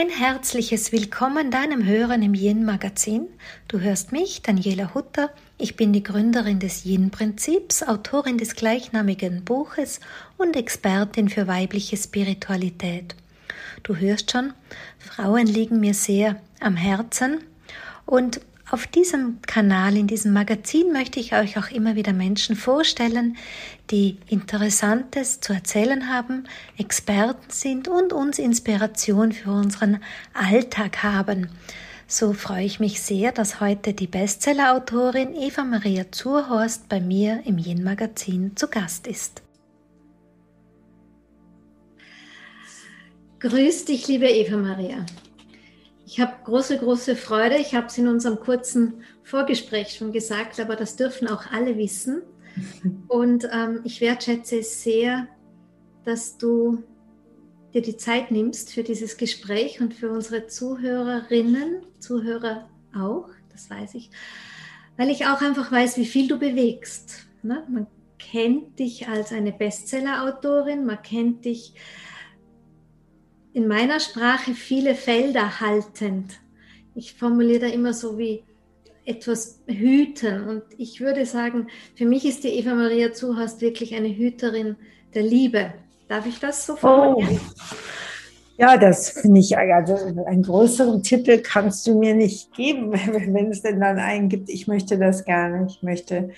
Ein herzliches Willkommen deinem Hören im Yin Magazin. Du hörst mich, Daniela Hutter. Ich bin die Gründerin des Yin Prinzips, Autorin des gleichnamigen Buches und Expertin für weibliche Spiritualität. Du hörst schon, Frauen liegen mir sehr am Herzen und auf diesem Kanal, in diesem Magazin möchte ich euch auch immer wieder Menschen vorstellen, die Interessantes zu erzählen haben, Experten sind und uns Inspiration für unseren Alltag haben. So freue ich mich sehr, dass heute die Bestsellerautorin Eva Maria Zurhorst bei mir im Yin Magazin zu Gast ist. Grüß dich, liebe Eva Maria. Ich habe große, große Freude. Ich habe es in unserem kurzen Vorgespräch schon gesagt, aber das dürfen auch alle wissen. Und ähm, ich wertschätze es sehr, dass du dir die Zeit nimmst für dieses Gespräch und für unsere Zuhörerinnen, Zuhörer auch, das weiß ich, weil ich auch einfach weiß, wie viel du bewegst. Ne? Man kennt dich als eine Bestseller-Autorin, man kennt dich in meiner Sprache viele Felder haltend. Ich formuliere da immer so wie etwas hüten. Und ich würde sagen, für mich ist die Eva Maria Zuhast wirklich eine Hüterin der Liebe. Darf ich das so formulieren? Oh. Ja, das finde ich, also einen größeren Titel kannst du mir nicht geben, wenn es denn dann einen gibt. Ich möchte das gerne. Ich möchte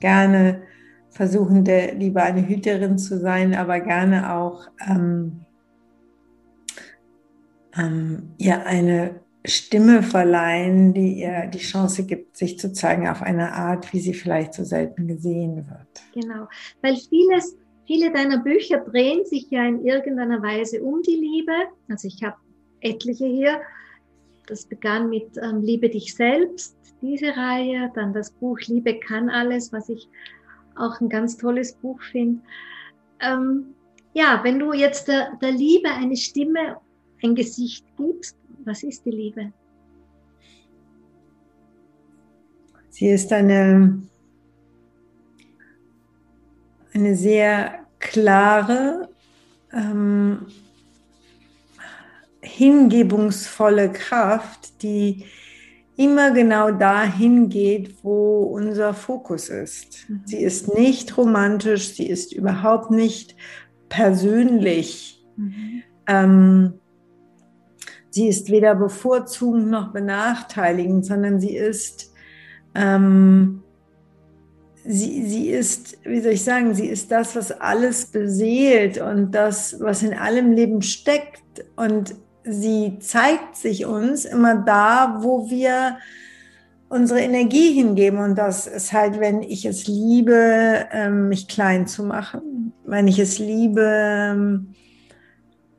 gerne versuchen, der, lieber eine Hüterin zu sein, aber gerne auch ähm, ähm, ihr eine Stimme verleihen, die ihr die Chance gibt, sich zu zeigen auf eine Art, wie sie vielleicht so selten gesehen wird. Genau, weil vieles, viele deiner Bücher drehen sich ja in irgendeiner Weise um die Liebe. Also ich habe etliche hier. Das begann mit ähm, Liebe dich selbst, diese Reihe, dann das Buch Liebe kann alles, was ich auch ein ganz tolles Buch finde. Ähm, ja, wenn du jetzt der, der Liebe eine Stimme ein Gesicht gibst, was ist die Liebe? Sie ist eine, eine sehr klare, ähm, hingebungsvolle Kraft, die immer genau dahin geht, wo unser Fokus ist. Mhm. Sie ist nicht romantisch, sie ist überhaupt nicht persönlich. Mhm. Ähm, sie ist weder bevorzugend noch benachteiligend, sondern sie ist, ähm, sie, sie ist, wie soll ich sagen, sie ist das, was alles beseelt und das, was in allem Leben steckt. Und sie zeigt sich uns immer da, wo wir unsere Energie hingeben. Und das ist halt, wenn ich es liebe, ähm, mich klein zu machen, wenn ich es liebe,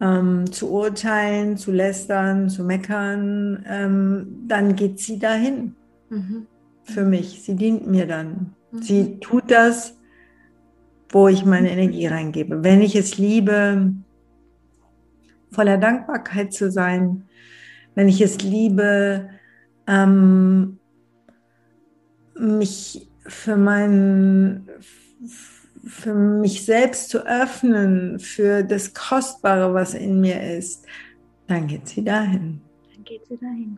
ähm, zu urteilen, zu lästern, zu meckern, ähm, dann geht sie dahin. Mhm. Für mich. Sie dient mir dann. Mhm. Sie tut das, wo ich meine Energie reingebe. Wenn ich es liebe, voller Dankbarkeit zu sein, wenn ich es liebe, ähm, mich für meinen für mich selbst zu öffnen, für das Kostbare, was in mir ist, dann geht sie dahin. Dann geht sie dahin.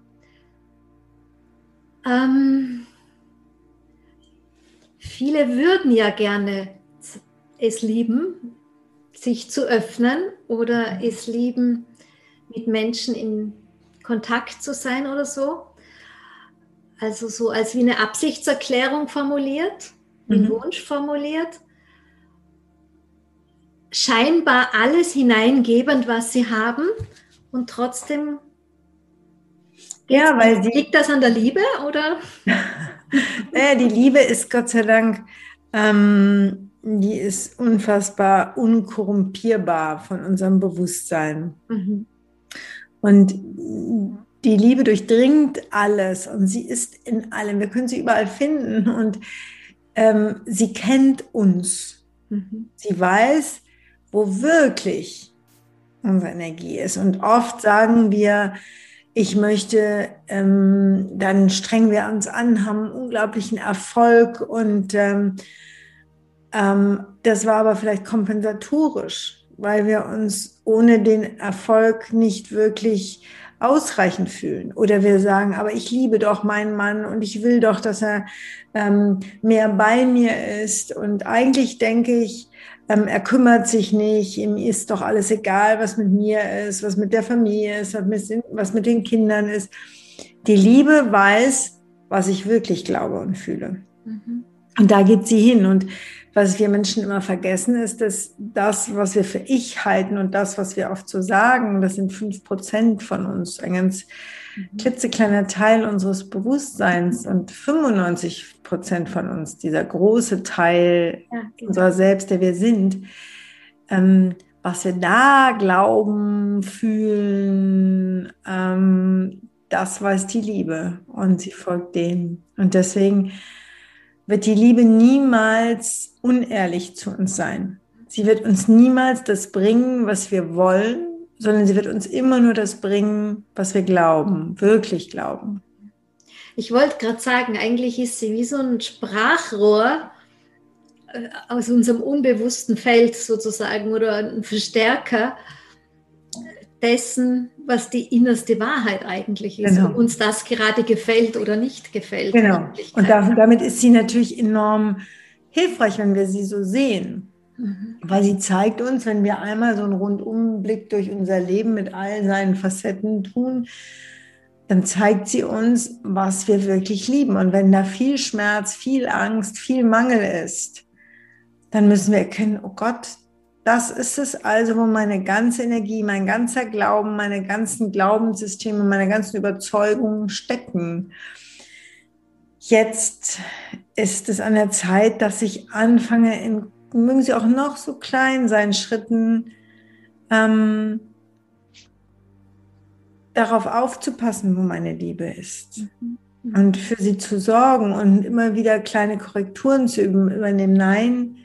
Ähm, viele würden ja gerne es lieben, sich zu öffnen oder es lieben, mit Menschen in Kontakt zu sein oder so. Also so als wie eine Absichtserklärung formuliert, mhm. Wunsch formuliert scheinbar alles hineingebend, was sie haben und trotzdem ja, weil die, liegt das an der Liebe oder? naja, die Liebe ist Gott sei Dank, ähm, die ist unfassbar unkorrumpierbar von unserem Bewusstsein. Mhm. Und die Liebe durchdringt alles und sie ist in allem. Wir können sie überall finden und ähm, sie kennt uns. Mhm. Sie weiß, wo wirklich unsere Energie ist. Und oft sagen wir, ich möchte, ähm, dann strengen wir uns an, haben unglaublichen Erfolg und ähm, ähm, das war aber vielleicht kompensatorisch, weil wir uns ohne den Erfolg nicht wirklich ausreichend fühlen. Oder wir sagen, aber ich liebe doch meinen Mann und ich will doch, dass er ähm, mehr bei mir ist. Und eigentlich denke ich, ähm, er kümmert sich nicht, ihm ist doch alles egal, was mit mir ist, was mit der Familie ist, was mit, was mit den Kindern ist. Die Liebe weiß, was ich wirklich glaube und fühle. Mhm. Und da geht sie hin. Und was wir Menschen immer vergessen, ist, dass das, was wir für ich halten und das, was wir oft so sagen, das sind fünf Prozent von uns, ein ganz. Klitzekleiner Teil unseres Bewusstseins und 95 Prozent von uns, dieser große Teil ja, genau. unserer selbst, der wir sind, ähm, was wir da glauben, fühlen, ähm, das weiß die Liebe und sie folgt dem. Und deswegen wird die Liebe niemals unehrlich zu uns sein. Sie wird uns niemals das bringen, was wir wollen, sondern sie wird uns immer nur das bringen, was wir glauben, wirklich glauben. Ich wollte gerade sagen, eigentlich ist sie wie so ein Sprachrohr äh, aus unserem unbewussten Feld sozusagen oder ein Verstärker dessen, was die innerste Wahrheit eigentlich ist, genau. ob uns das gerade gefällt oder nicht gefällt. Genau. Und damit ist sie natürlich enorm hilfreich, wenn wir sie so sehen. Mhm. Weil sie zeigt uns, wenn wir einmal so einen Rundumblick durch unser Leben mit all seinen Facetten tun, dann zeigt sie uns, was wir wirklich lieben. Und wenn da viel Schmerz, viel Angst, viel Mangel ist, dann müssen wir erkennen, oh Gott, das ist es also, wo meine ganze Energie, mein ganzer Glauben, meine ganzen Glaubenssysteme, meine ganzen Überzeugungen stecken. Jetzt ist es an der Zeit, dass ich anfange, in, mögen sie auch noch so klein sein, Schritten, ähm, darauf aufzupassen, wo meine Liebe ist. Mhm. Und für sie zu sorgen und immer wieder kleine Korrekturen zu übernehmen. Nein,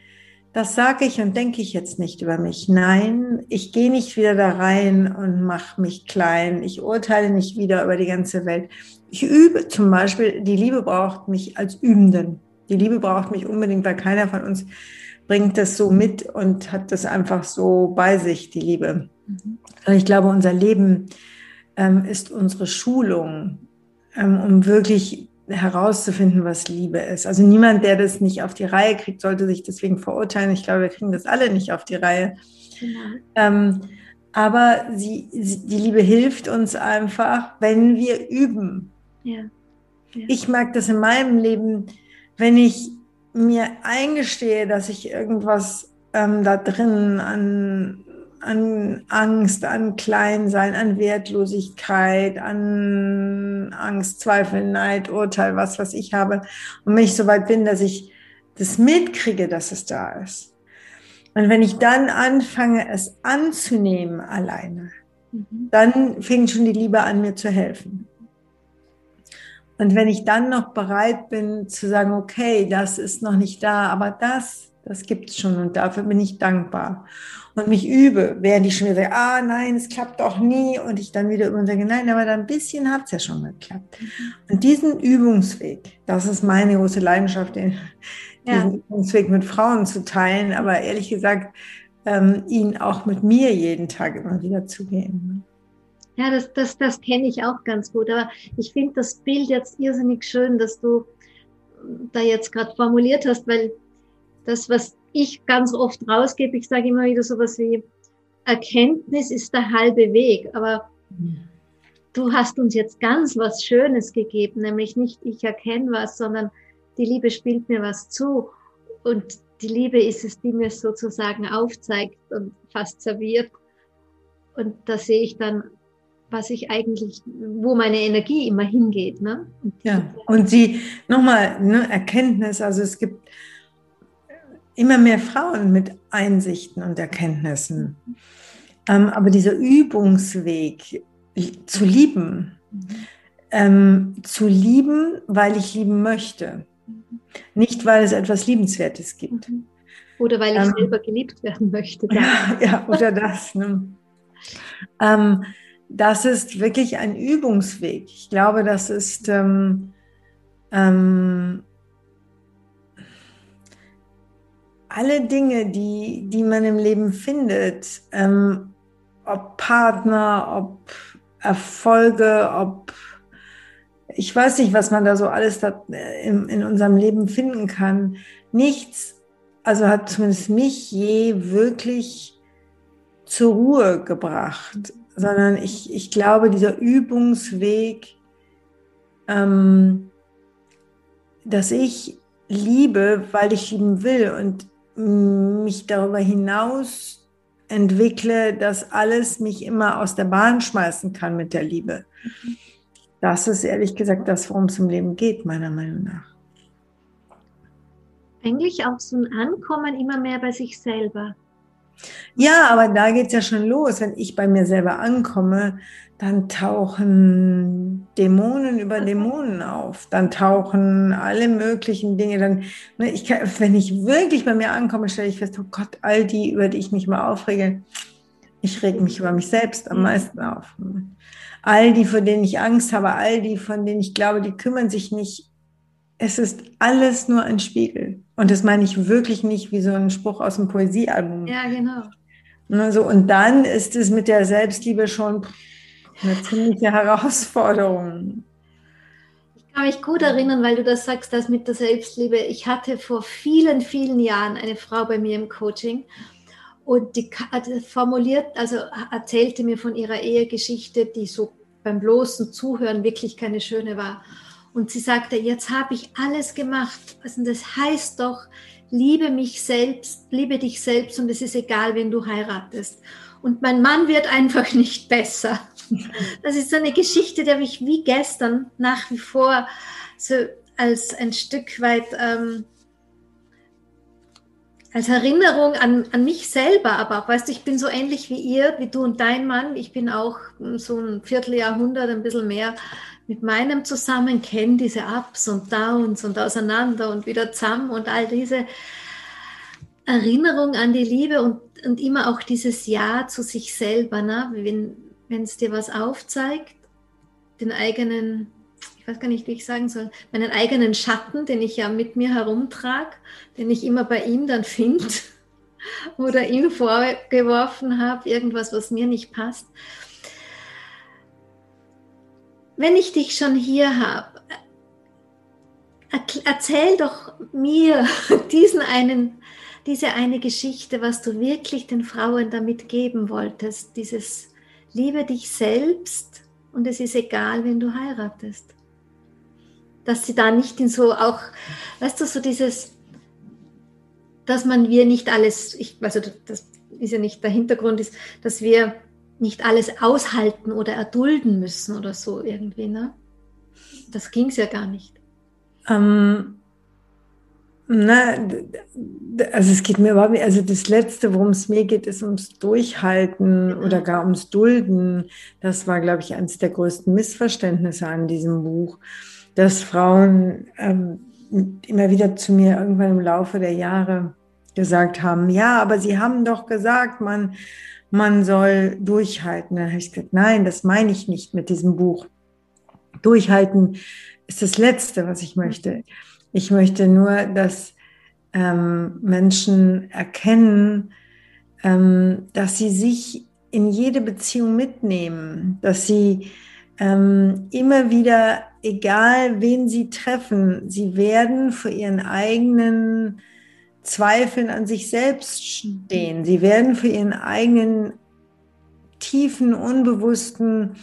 das sage ich und denke ich jetzt nicht über mich. Nein, ich gehe nicht wieder da rein und mache mich klein. Ich urteile nicht wieder über die ganze Welt. Ich übe zum Beispiel, die Liebe braucht mich als Übenden. Die Liebe braucht mich unbedingt, weil keiner von uns bringt das so mit und hat das einfach so bei sich, die Liebe. Mhm. Ich glaube, unser Leben ähm, ist unsere Schulung, ähm, um wirklich herauszufinden, was Liebe ist. Also niemand, der das nicht auf die Reihe kriegt, sollte sich deswegen verurteilen. Ich glaube, wir kriegen das alle nicht auf die Reihe. Genau. Ähm, aber sie, sie, die Liebe hilft uns einfach, wenn wir üben. Ja. Ja. Ich mag das in meinem Leben, wenn ich mir eingestehe, dass ich irgendwas ähm, da drin an an Angst, an Kleinsein, an Wertlosigkeit, an Angst, Zweifel, Neid, Urteil, was, was ich habe. Und wenn ich so weit bin, dass ich das mitkriege, dass es da ist. Und wenn ich dann anfange, es anzunehmen alleine, mhm. dann fängt schon die Liebe an, mir zu helfen. Und wenn ich dann noch bereit bin zu sagen, okay, das ist noch nicht da, aber das, das gibt's schon und dafür bin ich dankbar und mich übe, während ich schon wieder sage, ah nein, es klappt doch nie und ich dann wieder über sage, nein, aber dann ein bisschen hat es ja schon geklappt. Und diesen Übungsweg, das ist meine große Leidenschaft, den, ja. diesen Übungsweg mit Frauen zu teilen, aber ehrlich gesagt, ähm, ihn auch mit mir jeden Tag immer wieder zu gehen. Ja, das, das, das kenne ich auch ganz gut. Aber ich finde das Bild jetzt irrsinnig schön, dass du da jetzt gerade formuliert hast, weil das, was ich ganz oft rausgebe, ich sage immer wieder sowas wie, Erkenntnis ist der halbe Weg, aber du hast uns jetzt ganz was Schönes gegeben, nämlich nicht ich erkenne was, sondern die Liebe spielt mir was zu. Und die Liebe ist es, die mir sozusagen aufzeigt und fast serviert. Und da sehe ich dann, was ich eigentlich, wo meine Energie immer hingeht. Ne? Und ja, und sie, nochmal, ne, Erkenntnis, also es gibt immer mehr Frauen mit Einsichten und Erkenntnissen. Ähm, aber dieser Übungsweg zu lieben, ähm, zu lieben, weil ich lieben möchte, nicht weil es etwas Liebenswertes gibt. Oder weil ich ähm, selber geliebt werden möchte. Ja, ja, oder das. Ne? Das ist wirklich ein Übungsweg. Ich glaube, das ist ähm, ähm, alle Dinge, die, die man im Leben findet, ähm, ob Partner, ob Erfolge, ob ich weiß nicht, was man da so alles da äh, in, in unserem Leben finden kann. Nichts, also hat zumindest mich je wirklich zur Ruhe gebracht, sondern ich, ich glaube, dieser Übungsweg, ähm, dass ich liebe, weil ich lieben will und mich darüber hinaus entwickle, dass alles mich immer aus der Bahn schmeißen kann mit der Liebe. Das ist ehrlich gesagt das, worum es im Leben geht, meiner Meinung nach. Eigentlich auch so ein Ankommen immer mehr bei sich selber. Ja, aber da geht es ja schon los. Wenn ich bei mir selber ankomme, dann tauchen Dämonen über Dämonen auf. Dann tauchen alle möglichen Dinge. Dann, ne, ich kann, wenn ich wirklich bei mir ankomme, stelle ich fest, oh Gott, all die, über die ich mich mal aufrege, ich reg mich über mich selbst am meisten auf. All die, vor denen ich Angst habe, all die, von denen ich glaube, die kümmern sich nicht. Es ist alles nur ein Spiegel. Und das meine ich wirklich nicht wie so ein Spruch aus dem Poesiealbum. Ja, genau. Also, und dann ist es mit der Selbstliebe schon eine ziemliche Herausforderung. Ich kann mich gut erinnern, weil du das sagst, das mit der Selbstliebe. Ich hatte vor vielen, vielen Jahren eine Frau bei mir im Coaching und die formuliert, also erzählte mir von ihrer Ehegeschichte, die so beim bloßen Zuhören wirklich keine schöne war. Und sie sagte, jetzt habe ich alles gemacht. Also das heißt doch, liebe mich selbst, liebe dich selbst und es ist egal, wenn du heiratest. Und mein Mann wird einfach nicht besser. Das ist so eine Geschichte, die habe ich wie gestern nach wie vor so als ein Stück weit ähm, als Erinnerung an, an mich selber, aber auch, weißt du, ich bin so ähnlich wie ihr, wie du und dein Mann. Ich bin auch so ein Vierteljahrhundert, ein bisschen mehr mit meinem zusammen, kenne diese Ups und Downs und auseinander und wieder zusammen und all diese Erinnerung an die Liebe und, und immer auch dieses Ja zu sich selber, ne? wenn es dir was aufzeigt, den eigenen weiß gar nicht, wie ich sagen soll, meinen eigenen Schatten, den ich ja mit mir herumtrage, den ich immer bei ihm dann finde oder ihm vorgeworfen habe, irgendwas, was mir nicht passt. Wenn ich dich schon hier habe, erzähl doch mir diesen einen, diese eine Geschichte, was du wirklich den Frauen damit geben wolltest, dieses Liebe dich selbst und es ist egal, wenn du heiratest dass sie da nicht in so auch, weißt du, so dieses, dass man wir nicht alles, ich, also das ist ja nicht der Hintergrund ist, dass wir nicht alles aushalten oder erdulden müssen oder so irgendwie, ne? Das ging es ja gar nicht. Ähm, na, also es geht mir überhaupt nicht, also das Letzte, worum es mir geht, ist ums Durchhalten genau. oder gar ums Dulden. Das war, glaube ich, eines der größten Missverständnisse an diesem Buch dass Frauen ähm, immer wieder zu mir irgendwann im Laufe der Jahre gesagt haben, ja, aber sie haben doch gesagt, man, man soll durchhalten. Dann habe ich gesagt, nein, das meine ich nicht mit diesem Buch. Durchhalten ist das Letzte, was ich möchte. Ich möchte nur, dass ähm, Menschen erkennen, ähm, dass sie sich in jede Beziehung mitnehmen, dass sie ähm, immer wieder, egal wen sie treffen, sie werden für ihren eigenen Zweifeln an sich selbst stehen. Sie werden für ihren eigenen tiefen, unbewussten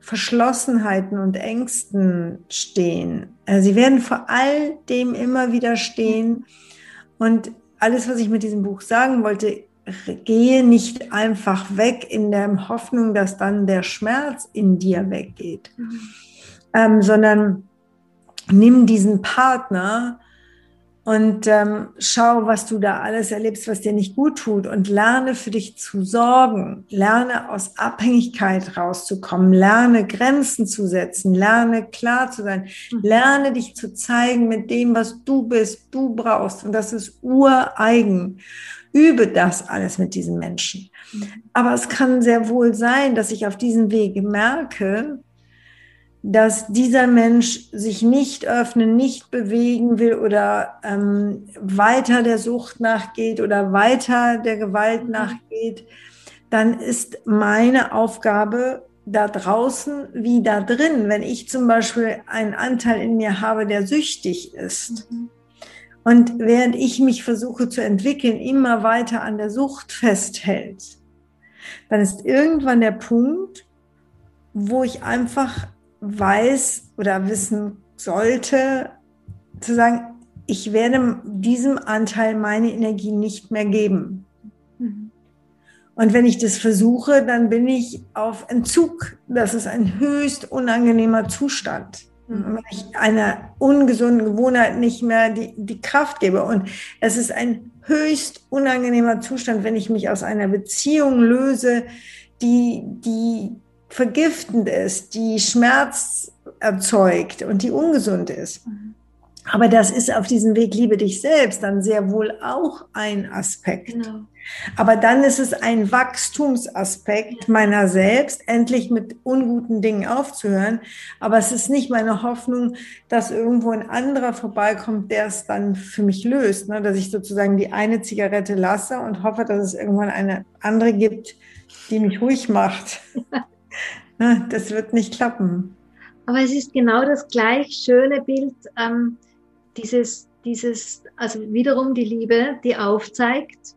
Verschlossenheiten und Ängsten stehen. Also sie werden vor all dem immer wieder stehen. Und alles, was ich mit diesem Buch sagen wollte, gehe nicht einfach weg in der Hoffnung, dass dann der Schmerz in dir weggeht, mhm. ähm, sondern nimm diesen Partner und ähm, schau, was du da alles erlebst, was dir nicht gut tut und lerne für dich zu sorgen, lerne aus Abhängigkeit rauszukommen, lerne Grenzen zu setzen, lerne klar zu sein, mhm. lerne dich zu zeigen mit dem, was du bist, du brauchst. Und das ist ureigen übe das alles mit diesen Menschen. Aber es kann sehr wohl sein, dass ich auf diesem Weg merke, dass dieser Mensch sich nicht öffnen, nicht bewegen will oder ähm, weiter der Sucht nachgeht oder weiter der Gewalt mhm. nachgeht, dann ist meine Aufgabe da draußen wie da drin. Wenn ich zum Beispiel einen Anteil in mir habe, der süchtig ist, mhm. Und während ich mich versuche zu entwickeln, immer weiter an der Sucht festhält, dann ist irgendwann der Punkt, wo ich einfach weiß oder wissen sollte, zu sagen, ich werde diesem Anteil meine Energie nicht mehr geben. Und wenn ich das versuche, dann bin ich auf Entzug. Das ist ein höchst unangenehmer Zustand. Wenn ich einer ungesunden Gewohnheit nicht mehr die, die Kraft gebe. Und es ist ein höchst unangenehmer Zustand, wenn ich mich aus einer Beziehung löse, die, die vergiftend ist, die Schmerz erzeugt und die ungesund ist. Mhm. Aber das ist auf diesem Weg Liebe dich selbst dann sehr wohl auch ein Aspekt. Genau. Aber dann ist es ein Wachstumsaspekt meiner selbst, endlich mit unguten Dingen aufzuhören. Aber es ist nicht meine Hoffnung, dass irgendwo ein anderer vorbeikommt, der es dann für mich löst. Ne? Dass ich sozusagen die eine Zigarette lasse und hoffe, dass es irgendwann eine andere gibt, die mich ruhig macht. Ne? das wird nicht klappen. Aber es ist genau das gleich schöne Bild. Ähm dieses, dieses, also wiederum die Liebe, die aufzeigt,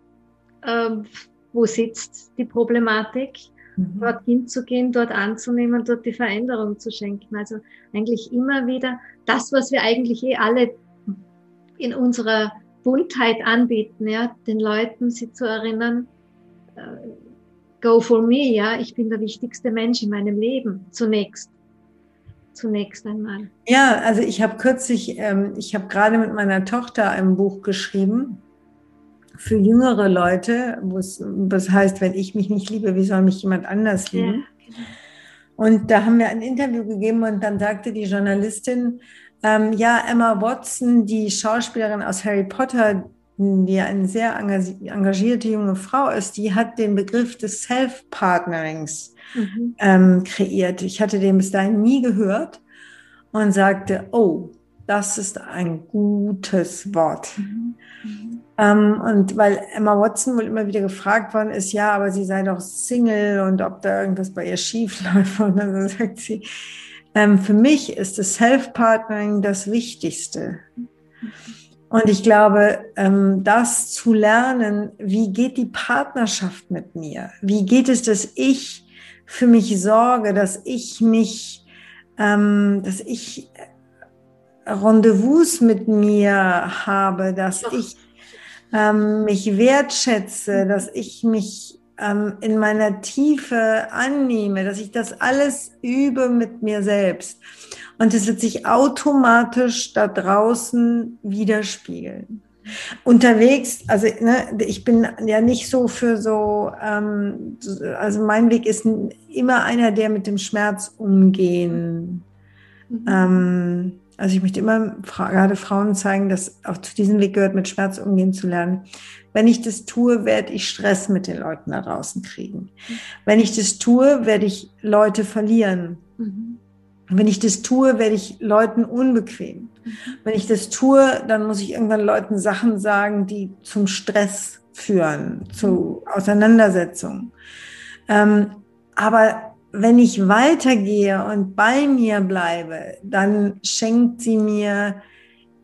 ähm, wo sitzt die Problematik, mhm. dort hinzugehen, dort anzunehmen, dort die Veränderung zu schenken. Also eigentlich immer wieder das, was wir eigentlich eh alle in unserer Buntheit anbieten, ja, den Leuten sie zu erinnern, äh, go for me, ja, ich bin der wichtigste Mensch in meinem Leben zunächst zunächst einmal? Ja, also ich habe kürzlich, ähm, ich habe gerade mit meiner Tochter ein Buch geschrieben für jüngere Leute, das heißt, wenn ich mich nicht liebe, wie soll mich jemand anders lieben? Ja, genau. Und da haben wir ein Interview gegeben und dann sagte die Journalistin, ähm, ja, Emma Watson, die Schauspielerin aus Harry Potter, die eine sehr engagierte junge Frau ist, die hat den Begriff des Self-Partnerings mhm. ähm, kreiert. Ich hatte den bis dahin nie gehört und sagte, oh, das ist ein gutes Wort. Mhm. Mhm. Ähm, und weil Emma Watson wohl immer wieder gefragt worden ist, ja, aber sie sei doch Single und ob da irgendwas bei ihr schief läuft. Und dann sagt sie, ähm, für mich ist das Self-Partnering das Wichtigste. Und ich glaube, ähm, das zu lernen, wie geht die Partnerschaft mit mir? Wie geht es, dass ich für mich sorge, dass ich mich, ähm, dass ich Rendezvous mit mir habe, dass ich ähm, mich wertschätze, dass ich mich ähm, in meiner Tiefe annehme, dass ich das alles übe mit mir selbst. Und es wird sich automatisch da draußen widerspiegeln unterwegs, also ne, ich bin ja nicht so für so, ähm, also mein Weg ist immer einer, der mit dem Schmerz umgehen. Mhm. Ähm, also ich möchte immer gerade Frauen zeigen, dass auch zu diesem Weg gehört, mit Schmerz umgehen zu lernen. Wenn ich das tue, werde ich Stress mit den Leuten da draußen kriegen. Mhm. Wenn ich das tue, werde ich Leute verlieren. Mhm. Wenn ich das tue, werde ich Leuten unbequem. Mhm. Wenn ich das tue, dann muss ich irgendwann Leuten Sachen sagen, die zum Stress führen, zu Auseinandersetzungen. Ähm, aber wenn ich weitergehe und bei mir bleibe, dann schenkt sie mir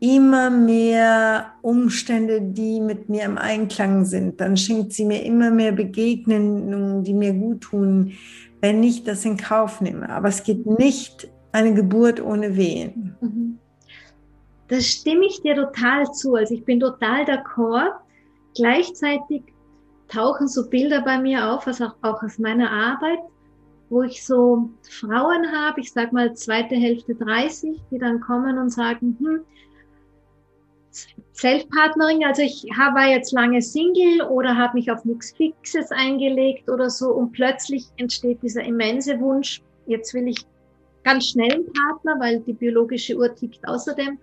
immer mehr Umstände, die mit mir im Einklang sind. Dann schenkt sie mir immer mehr Begegnungen, die mir gut tun, wenn ich das in Kauf nehme. Aber es geht nicht eine Geburt ohne Wehen. Mhm. Das stimme ich dir total zu. Also ich bin total d'accord. Gleichzeitig tauchen so Bilder bei mir auf, also auch, auch aus meiner Arbeit, wo ich so Frauen habe, ich sag mal zweite Hälfte 30, die dann kommen und sagen, hm, Self-Partnering, also ich war jetzt lange Single oder habe mich auf nichts Fixes eingelegt oder so und plötzlich entsteht dieser immense Wunsch, jetzt will ich ganz schnellen Partner, weil die biologische Uhr tickt außerdem.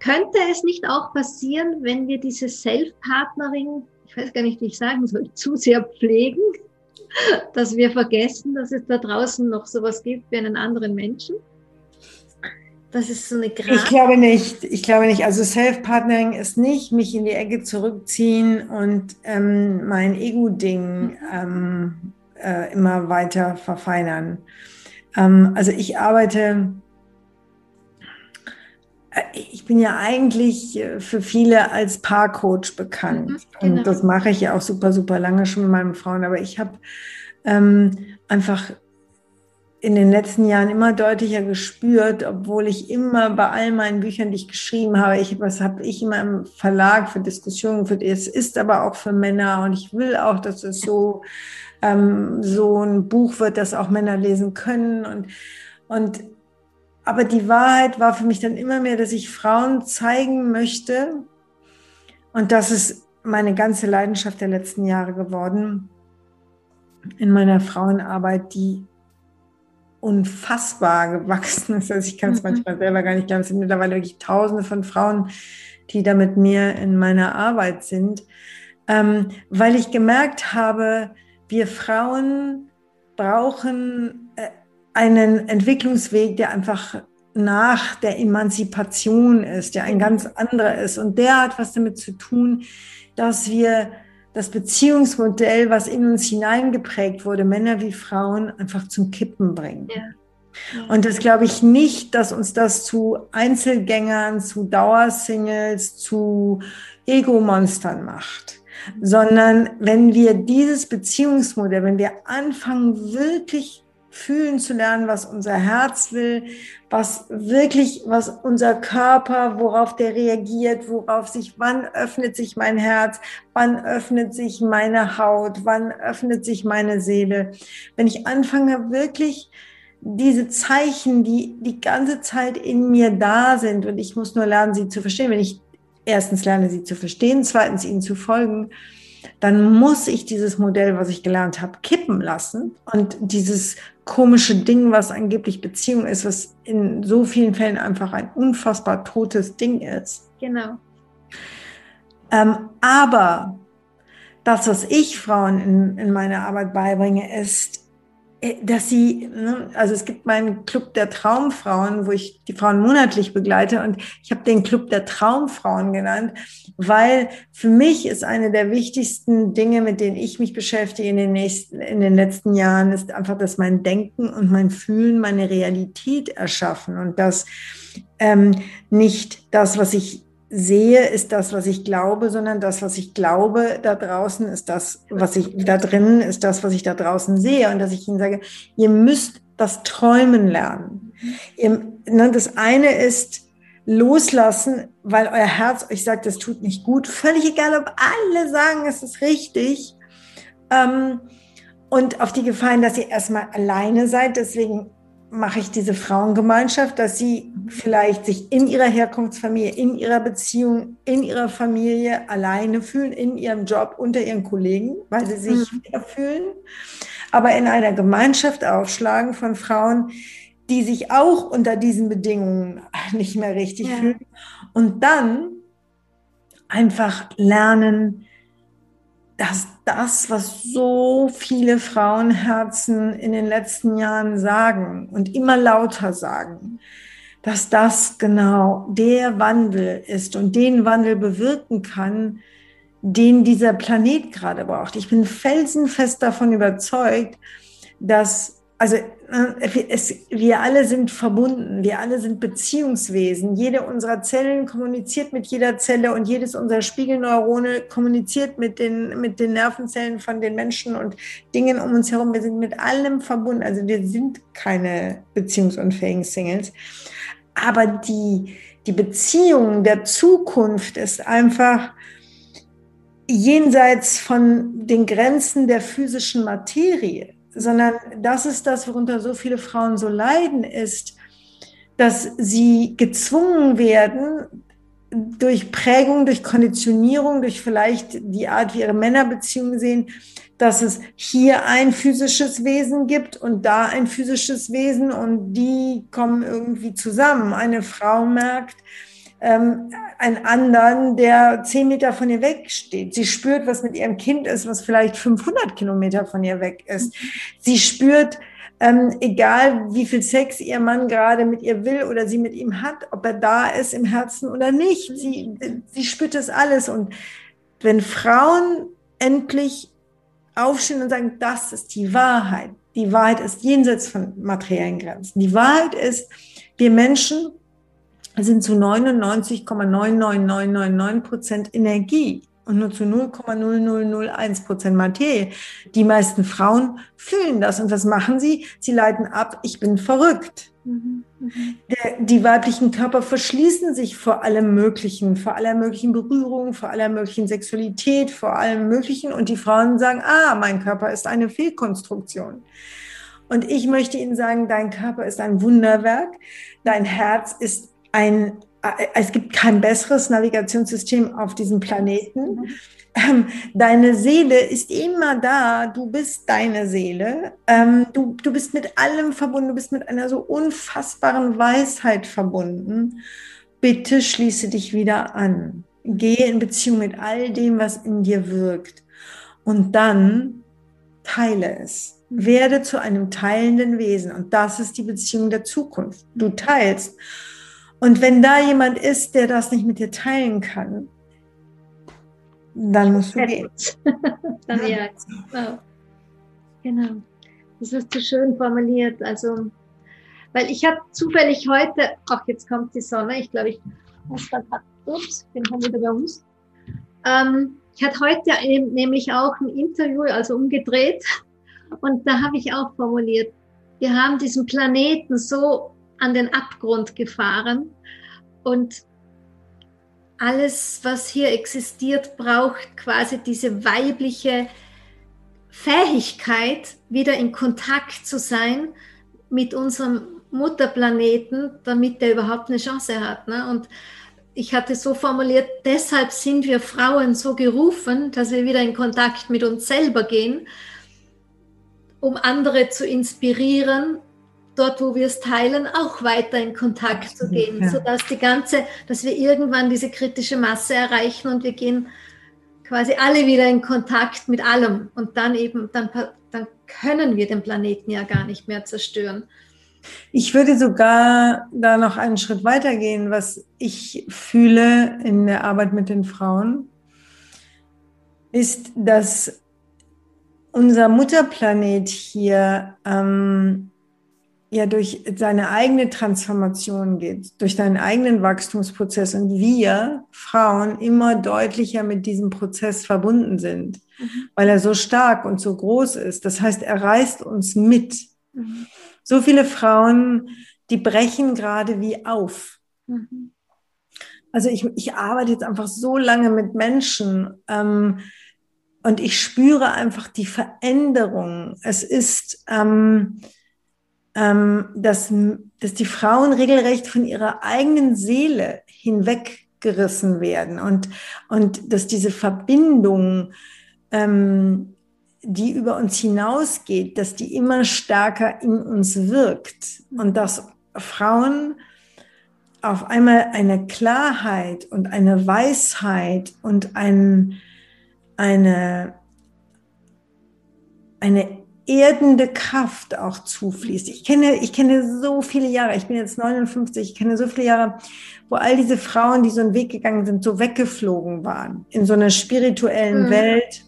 Könnte es nicht auch passieren, wenn wir diese Self-Partnering, ich weiß gar nicht, wie ich sagen soll, zu sehr pflegen, dass wir vergessen, dass es da draußen noch sowas gibt wie einen anderen Menschen? Das ist so eine Grad. Ich glaube nicht. Ich glaube nicht. Also Self-Partnering ist nicht mich in die Ecke zurückziehen und ähm, mein Ego-Ding mhm. ähm, äh, immer weiter verfeinern. Ähm, also ich arbeite, ich bin ja eigentlich äh, für viele als Paarcoach bekannt. Mhm, genau. Und das mache ich ja auch super, super lange schon mit meinen Frauen. Aber ich habe ähm, einfach in den letzten Jahren immer deutlicher gespürt, obwohl ich immer bei all meinen Büchern, die ich geschrieben habe, ich, was habe ich immer im Verlag für Diskussionen geführt, es ist aber auch für Männer und ich will auch, dass es so, ähm, so ein Buch wird, das auch Männer lesen können und, und aber die Wahrheit war für mich dann immer mehr, dass ich Frauen zeigen möchte und das ist meine ganze Leidenschaft der letzten Jahre geworden in meiner Frauenarbeit, die unfassbar gewachsen ist. Also ich kann es mhm. manchmal selber gar nicht glauben. Es sind mittlerweile wirklich Tausende von Frauen, die da mit mir in meiner Arbeit sind, ähm, weil ich gemerkt habe, wir Frauen brauchen einen Entwicklungsweg, der einfach nach der Emanzipation ist, der ein ganz anderer ist. Und der hat was damit zu tun, dass wir das Beziehungsmodell, was in uns hineingeprägt wurde, Männer wie Frauen, einfach zum Kippen bringen. Ja. Und das glaube ich nicht, dass uns das zu Einzelgängern, zu Dauersingles, zu Ego-Monstern macht, sondern wenn wir dieses Beziehungsmodell, wenn wir anfangen, wirklich fühlen zu lernen, was unser Herz will, was wirklich, was unser Körper, worauf der reagiert, worauf sich, wann öffnet sich mein Herz, wann öffnet sich meine Haut, wann öffnet sich meine Seele. Wenn ich anfange, wirklich diese Zeichen, die die ganze Zeit in mir da sind und ich muss nur lernen, sie zu verstehen, wenn ich erstens lerne, sie zu verstehen, zweitens ihnen zu folgen, dann muss ich dieses Modell, was ich gelernt habe, kippen lassen und dieses komische Ding, was angeblich Beziehung ist, was in so vielen Fällen einfach ein unfassbar totes Ding ist. Genau. Ähm, aber das, was ich Frauen in, in meiner Arbeit beibringe, ist, dass sie, ne, also es gibt meinen Club der Traumfrauen, wo ich die Frauen monatlich begleite und ich habe den Club der Traumfrauen genannt, weil für mich ist eine der wichtigsten Dinge, mit denen ich mich beschäftige in den nächsten, in den letzten Jahren, ist einfach, dass mein Denken und mein Fühlen meine Realität erschaffen und dass ähm, nicht das, was ich sehe, ist das, was ich glaube, sondern das, was ich glaube, da draußen ist das, was ich da drinnen ist das, was ich da draußen sehe. Und dass ich ihnen sage, ihr müsst das Träumen lernen. Ne, das eine ist loslassen, weil euer Herz euch sagt, das tut nicht gut. Völlig egal, ob alle sagen, es ist richtig. Ähm, und auf die Gefallen, dass ihr erstmal alleine seid. Deswegen mache ich diese Frauengemeinschaft, dass sie vielleicht sich in ihrer Herkunftsfamilie, in ihrer Beziehung, in ihrer Familie alleine fühlen, in ihrem Job unter ihren Kollegen, weil sie sich mhm. fühlen, aber in einer Gemeinschaft aufschlagen von Frauen, die sich auch unter diesen Bedingungen nicht mehr richtig ja. fühlen und dann einfach lernen, dass das, was so viele Frauenherzen in den letzten Jahren sagen und immer lauter sagen, dass das genau der Wandel ist und den Wandel bewirken kann, den dieser Planet gerade braucht. Ich bin felsenfest davon überzeugt, dass, also äh, es, wir alle sind verbunden, wir alle sind Beziehungswesen. Jede unserer Zellen kommuniziert mit jeder Zelle und jedes unserer Spiegelneurone kommuniziert mit den, mit den Nervenzellen von den Menschen und Dingen um uns herum. Wir sind mit allem verbunden. Also wir sind keine beziehungsunfähigen Singles. Aber die, die Beziehung der Zukunft ist einfach jenseits von den Grenzen der physischen Materie sondern das ist das, worunter so viele Frauen so leiden, ist, dass sie gezwungen werden, durch Prägung, durch Konditionierung, durch vielleicht die Art, wie ihre Männerbeziehungen sehen, dass es hier ein physisches Wesen gibt und da ein physisches Wesen und die kommen irgendwie zusammen. Eine Frau merkt, ähm, einen anderen, der zehn Meter von ihr weg steht. Sie spürt, was mit ihrem Kind ist, was vielleicht 500 Kilometer von ihr weg ist. Sie spürt, ähm, egal wie viel Sex ihr Mann gerade mit ihr will oder sie mit ihm hat, ob er da ist im Herzen oder nicht. Sie, sie spürt das alles. Und wenn Frauen endlich aufstehen und sagen, das ist die Wahrheit. Die Wahrheit ist jenseits von materiellen Grenzen. Die Wahrheit ist, wir Menschen sind zu 99,99999 Prozent Energie und nur zu 0,0001 Prozent Materie. Die meisten Frauen fühlen das. Und was machen sie? Sie leiten ab, ich bin verrückt. Mhm. Der, die weiblichen Körper verschließen sich vor allem Möglichen, vor aller möglichen Berührung, vor aller möglichen Sexualität, vor allem Möglichen. Und die Frauen sagen, ah, mein Körper ist eine Fehlkonstruktion. Und ich möchte Ihnen sagen, dein Körper ist ein Wunderwerk, dein Herz ist ein, äh, es gibt kein besseres Navigationssystem auf diesem Planeten. Mhm ähm, deine Seele ist immer da, du bist deine Seele, ähm, du, du bist mit allem verbunden, du bist mit einer so unfassbaren Weisheit verbunden. Bitte schließe dich wieder an. Gehe in Beziehung mit all dem, was in dir wirkt. Und dann teile es. Werde zu einem teilenden Wesen. Und das ist die Beziehung der Zukunft. Du teilst. Und wenn da jemand ist, der das nicht mit dir teilen kann, dann musst du gehen. Dann ja. ja. Genau. Das ist zu schön formuliert. Also, weil ich habe zufällig heute, ach, jetzt kommt die Sonne, ich glaube, ich muss dann, ups, bin schon wieder bei uns. Ähm, ich hatte heute nämlich auch ein Interview, also umgedreht, und da habe ich auch formuliert, wir haben diesen Planeten so an den Abgrund gefahren und alles, was hier existiert, braucht quasi diese weibliche Fähigkeit, wieder in Kontakt zu sein mit unserem Mutterplaneten, damit der überhaupt eine Chance hat. Ne? Und ich hatte so formuliert, deshalb sind wir Frauen so gerufen, dass wir wieder in Kontakt mit uns selber gehen, um andere zu inspirieren dort, wo wir es teilen, auch weiter in Kontakt zu gehen, ja. sodass die ganze, dass wir irgendwann diese kritische Masse erreichen und wir gehen quasi alle wieder in Kontakt mit allem und dann eben, dann, dann können wir den Planeten ja gar nicht mehr zerstören. Ich würde sogar da noch einen Schritt weiter gehen, was ich fühle in der Arbeit mit den Frauen, ist, dass unser Mutterplanet hier ähm, ja durch seine eigene Transformation geht, durch seinen eigenen Wachstumsprozess und wir Frauen immer deutlicher mit diesem Prozess verbunden sind, mhm. weil er so stark und so groß ist. Das heißt, er reißt uns mit. Mhm. So viele Frauen, die brechen gerade wie auf. Mhm. Also ich, ich arbeite jetzt einfach so lange mit Menschen ähm, und ich spüre einfach die Veränderung. Es ist ähm, ähm, dass, dass die Frauen regelrecht von ihrer eigenen Seele hinweggerissen werden und, und dass diese Verbindung, ähm, die über uns hinausgeht, dass die immer stärker in uns wirkt und dass Frauen auf einmal eine Klarheit und eine Weisheit und ein, eine, eine erdende Kraft auch zufließt. Ich kenne, ich kenne so viele Jahre, ich bin jetzt 59, ich kenne so viele Jahre, wo all diese Frauen, die so einen Weg gegangen sind, so weggeflogen waren in so einer spirituellen mhm. Welt.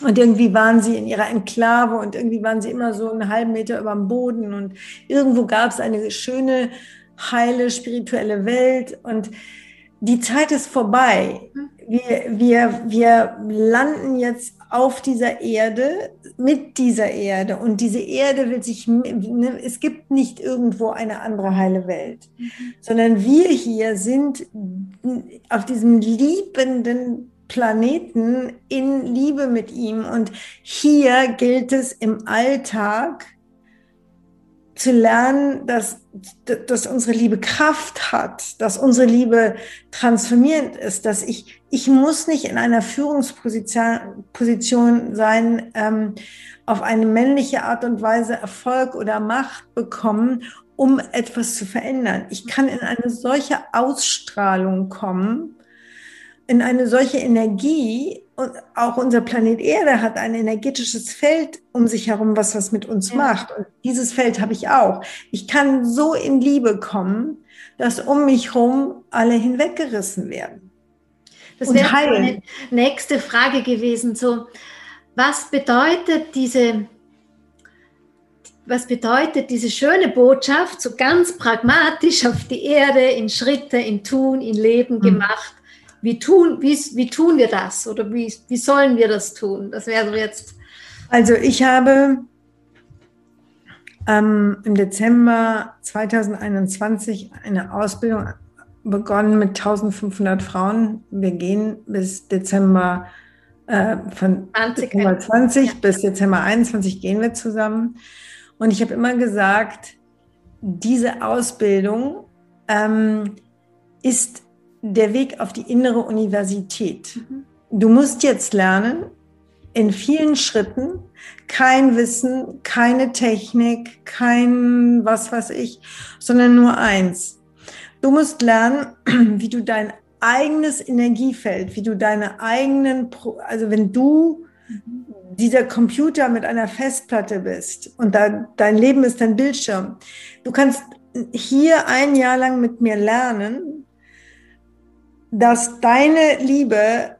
Und irgendwie waren sie in ihrer Enklave und irgendwie waren sie immer so einen halben Meter über dem Boden und irgendwo gab es eine schöne, heile, spirituelle Welt und die Zeit ist vorbei. Mhm. Wir, wir, wir landen jetzt auf dieser Erde, mit dieser Erde. Und diese Erde will sich, ne, es gibt nicht irgendwo eine andere heile Welt, mhm. sondern wir hier sind auf diesem liebenden Planeten in Liebe mit ihm. Und hier gilt es im Alltag, zu lernen, dass, dass unsere Liebe Kraft hat, dass unsere Liebe transformierend ist, dass ich, ich muss nicht in einer Führungsposition Position sein, ähm, auf eine männliche Art und Weise Erfolg oder Macht bekommen, um etwas zu verändern. Ich kann in eine solche Ausstrahlung kommen, in eine solche Energie, und auch unser Planet Erde hat ein energetisches Feld um sich herum, was was mit uns ja. macht. Und dieses Feld habe ich auch. Ich kann so in Liebe kommen, dass um mich herum alle hinweggerissen werden. Das wäre meine nächste Frage gewesen. So, was bedeutet diese, was bedeutet diese schöne Botschaft, so ganz pragmatisch auf die Erde, in Schritte, in Tun, in Leben mhm. gemacht? Wie tun, wie, wie tun wir das oder wie, wie sollen wir das tun? Das wäre so jetzt. Also ich habe ähm, im Dezember 2021 eine Ausbildung begonnen mit 1500 Frauen. Wir gehen bis Dezember äh, von 20, Dezember 20 ja. bis Dezember 21 gehen wir zusammen. Und ich habe immer gesagt, diese Ausbildung ähm, ist der Weg auf die innere Universität. Mhm. Du musst jetzt lernen, in vielen Schritten, kein Wissen, keine Technik, kein was weiß ich, sondern nur eins. Du musst lernen, wie du dein eigenes Energiefeld, wie du deine eigenen, also wenn du dieser Computer mit einer Festplatte bist und da, dein Leben ist dein Bildschirm, du kannst hier ein Jahr lang mit mir lernen, dass deine Liebe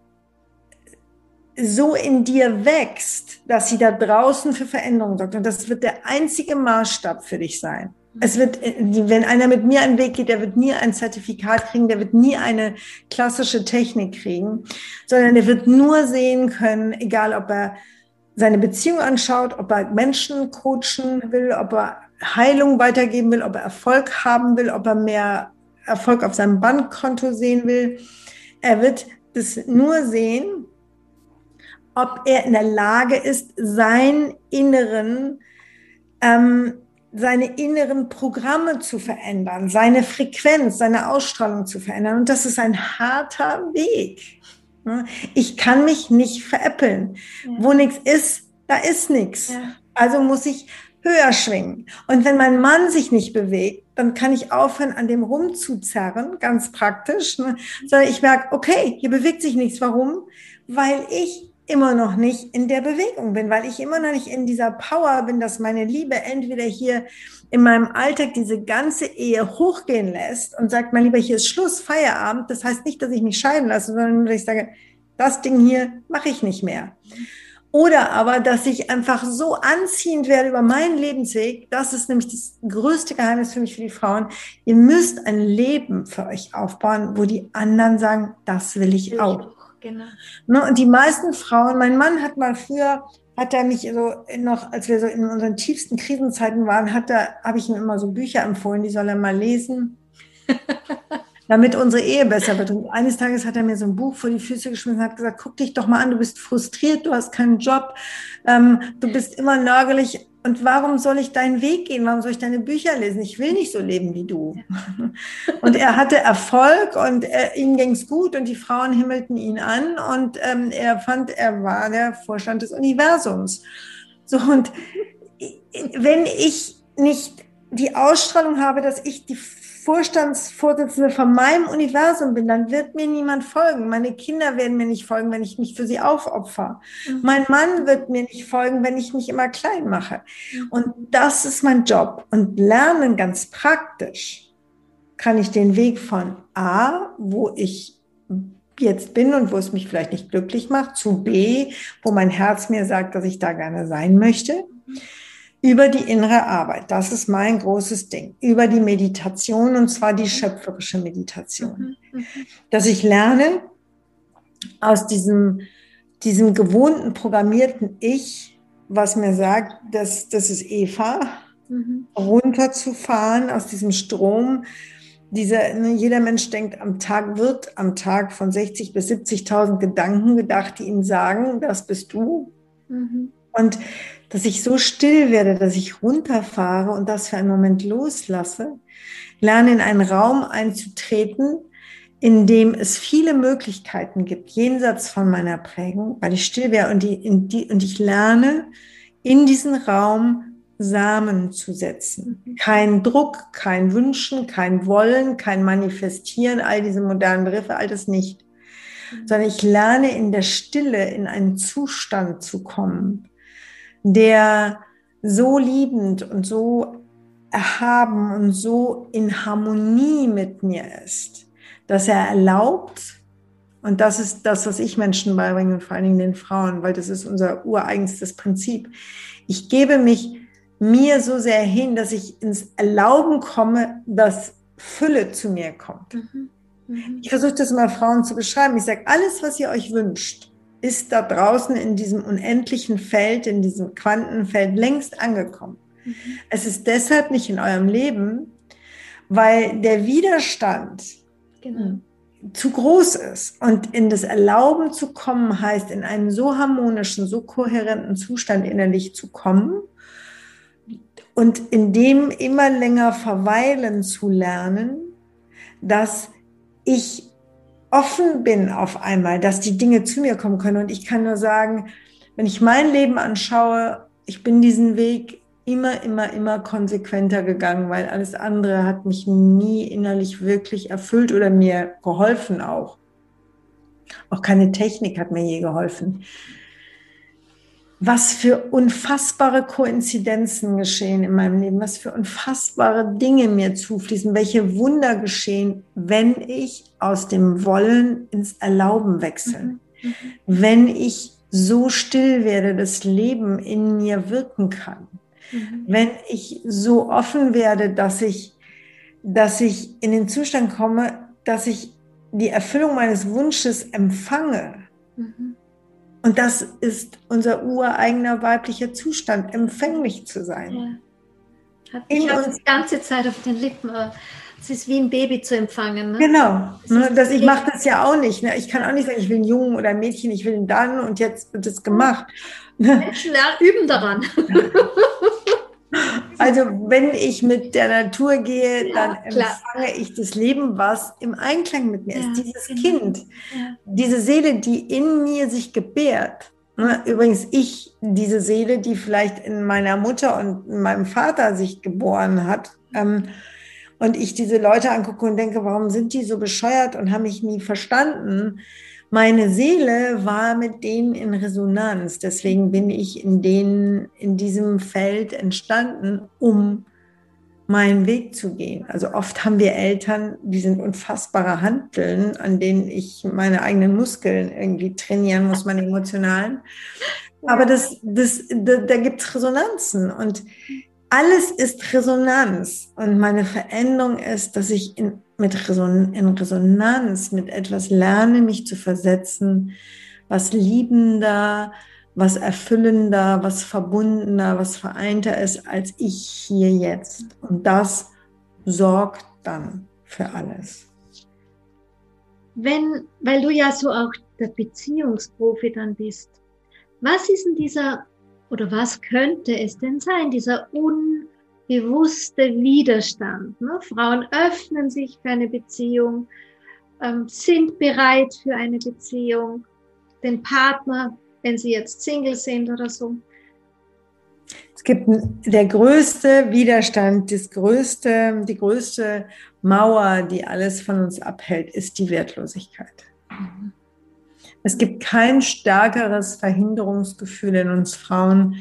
so in dir wächst, dass sie da draußen für Veränderung sorgt. Und das wird der einzige Maßstab für dich sein. Es wird, wenn einer mit mir einen Weg geht, der wird nie ein Zertifikat kriegen, der wird nie eine klassische Technik kriegen, sondern der wird nur sehen können, egal ob er seine Beziehung anschaut, ob er Menschen coachen will, ob er Heilung weitergeben will, ob er Erfolg haben will, ob er mehr Erfolg auf seinem Bankkonto sehen will. Er wird das nur sehen, ob er in der Lage ist, seinen inneren, ähm, seine inneren Programme zu verändern, seine Frequenz, seine Ausstrahlung zu verändern. Und das ist ein harter Weg. Ich kann mich nicht veräppeln. Ja. Wo nichts ist, da ist nichts. Ja. Also muss ich höher schwingen. Und wenn mein Mann sich nicht bewegt, dann kann ich aufhören, an dem rumzuzerren, ganz praktisch, ne? sondern ich merke, okay, hier bewegt sich nichts. Warum? Weil ich immer noch nicht in der Bewegung bin, weil ich immer noch nicht in dieser Power bin, dass meine Liebe entweder hier in meinem Alltag diese ganze Ehe hochgehen lässt und sagt, mein Lieber, hier ist Schluss, Feierabend. Das heißt nicht, dass ich mich scheiden lasse, sondern dass ich sage, das Ding hier mache ich nicht mehr. Oder aber, dass ich einfach so anziehend werde über meinen Lebensweg. Das ist nämlich das größte Geheimnis für mich, für die Frauen. Ihr müsst ein Leben für euch aufbauen, wo die anderen sagen, das will ich auch. Genau. Ne, und die meisten Frauen, mein Mann hat mal früher, hat er mich so noch, als wir so in unseren tiefsten Krisenzeiten waren, hat er, habe ich ihm immer so Bücher empfohlen, die soll er mal lesen. damit unsere Ehe besser wird. Und eines Tages hat er mir so ein Buch vor die Füße geschmissen und hat gesagt, guck dich doch mal an, du bist frustriert, du hast keinen Job, ähm, du bist immer nörgelig. Und warum soll ich deinen Weg gehen? Warum soll ich deine Bücher lesen? Ich will nicht so leben wie du. Und er hatte Erfolg und er, ihm ging's gut und die Frauen himmelten ihn an und ähm, er fand, er war der Vorstand des Universums. So und wenn ich nicht die Ausstrahlung habe, dass ich die Vorstandsvorsitzende von meinem Universum bin, dann wird mir niemand folgen. Meine Kinder werden mir nicht folgen, wenn ich mich für sie aufopfer. Mhm. Mein Mann wird mir nicht folgen, wenn ich mich immer klein mache. Mhm. Und das ist mein Job. Und lernen ganz praktisch kann ich den Weg von A, wo ich jetzt bin und wo es mich vielleicht nicht glücklich macht, zu B, wo mein Herz mir sagt, dass ich da gerne sein möchte. Mhm über die innere Arbeit. Das ist mein großes Ding. Über die Meditation und zwar die schöpferische Meditation. Mhm, mhm. Dass ich lerne, aus diesem, diesem gewohnten, programmierten Ich, was mir sagt, dass das ist Eva, mhm. runterzufahren aus diesem Strom. Dieser, ne, jeder Mensch denkt am Tag, wird am Tag von 60 bis 70.000 Gedanken gedacht, die ihm sagen, das bist du. Mhm. Und dass ich so still werde, dass ich runterfahre und das für einen Moment loslasse, lerne in einen Raum einzutreten, in dem es viele Möglichkeiten gibt, jenseits von meiner Prägung, weil ich still wäre und, die, die, und ich lerne, in diesen Raum Samen zu setzen. Kein Druck, kein Wünschen, kein Wollen, kein Manifestieren, all diese modernen Begriffe, all das nicht. Sondern ich lerne in der Stille in einen Zustand zu kommen, der so liebend und so erhaben und so in Harmonie mit mir ist, dass er erlaubt, Und das ist das, was ich Menschen beibringe, vor allen Dingen den Frauen, weil das ist unser ureigenstes Prinzip. Ich gebe mich mir so sehr hin, dass ich ins Erlauben komme, dass Fülle zu mir kommt. Mhm. Mhm. Ich versuche das immer Frauen zu beschreiben. Ich sage, alles, was ihr euch wünscht, ist da draußen in diesem unendlichen Feld, in diesem Quantenfeld längst angekommen. Mhm. Es ist deshalb nicht in eurem Leben, weil der Widerstand genau. zu groß ist. Und in das Erlauben zu kommen heißt, in einen so harmonischen, so kohärenten Zustand innerlich zu kommen und in dem immer länger verweilen zu lernen, dass ich offen bin auf einmal, dass die Dinge zu mir kommen können. Und ich kann nur sagen, wenn ich mein Leben anschaue, ich bin diesen Weg immer, immer, immer konsequenter gegangen, weil alles andere hat mich nie innerlich wirklich erfüllt oder mir geholfen auch. Auch keine Technik hat mir je geholfen. Was für unfassbare Koinzidenzen geschehen in meinem Leben, was für unfassbare Dinge mir zufließen, welche Wunder geschehen, wenn ich aus dem Wollen ins Erlauben wechsle. Mhm. mhm. Wenn ich so still werde, das Leben in mir wirken kann. Mhm. Wenn ich so offen werde, dass ich, dass ich in den Zustand komme, dass ich die Erfüllung meines Wunsches empfange. Mhm. Und das ist unser ureigener weiblicher Zustand, empfänglich zu sein. Ja. Hat, ich habe die ganze Zeit auf den Lippen. Es ist wie ein Baby zu empfangen. Ne? Genau. Das das, ich mache das ja auch nicht. Ne? Ich kann auch nicht sagen, ich will einen Jungen oder ein Mädchen, ich will ihn dann und jetzt wird es gemacht. Menschen lernen, üben daran. Also wenn ich mit der Natur gehe, ja, dann empfange ich das Leben, was im Einklang mit mir ja, ist. Dieses genau. Kind, ja. diese Seele, die in mir sich gebärt. Ne, übrigens ich, diese Seele, die vielleicht in meiner Mutter und in meinem Vater sich geboren hat. Ähm, und ich diese Leute angucke und denke, warum sind die so bescheuert und haben mich nie verstanden? Meine Seele war mit denen in Resonanz. Deswegen bin ich in, denen, in diesem Feld entstanden, um meinen Weg zu gehen. Also oft haben wir Eltern, die sind unfassbare Handeln, an denen ich meine eigenen Muskeln irgendwie trainieren muss, meine emotionalen. Aber das, das, da, da gibt es Resonanzen und alles ist Resonanz. Und meine Veränderung ist, dass ich in mit Reson in Resonanz mit etwas lerne, mich zu versetzen, was liebender, was erfüllender, was verbundener, was vereinter ist als ich hier jetzt. Und das sorgt dann für alles. Wenn, weil du ja so auch der Beziehungsprofi dann bist, was ist denn dieser oder was könnte es denn sein, dieser un bewusste Widerstand. Ne? Frauen öffnen sich für eine Beziehung, ähm, sind bereit für eine Beziehung, den Partner, wenn sie jetzt Single sind oder so. Es gibt der größte Widerstand, das größte, die größte Mauer, die alles von uns abhält, ist die Wertlosigkeit. Mhm. Es gibt kein stärkeres Verhinderungsgefühl in uns Frauen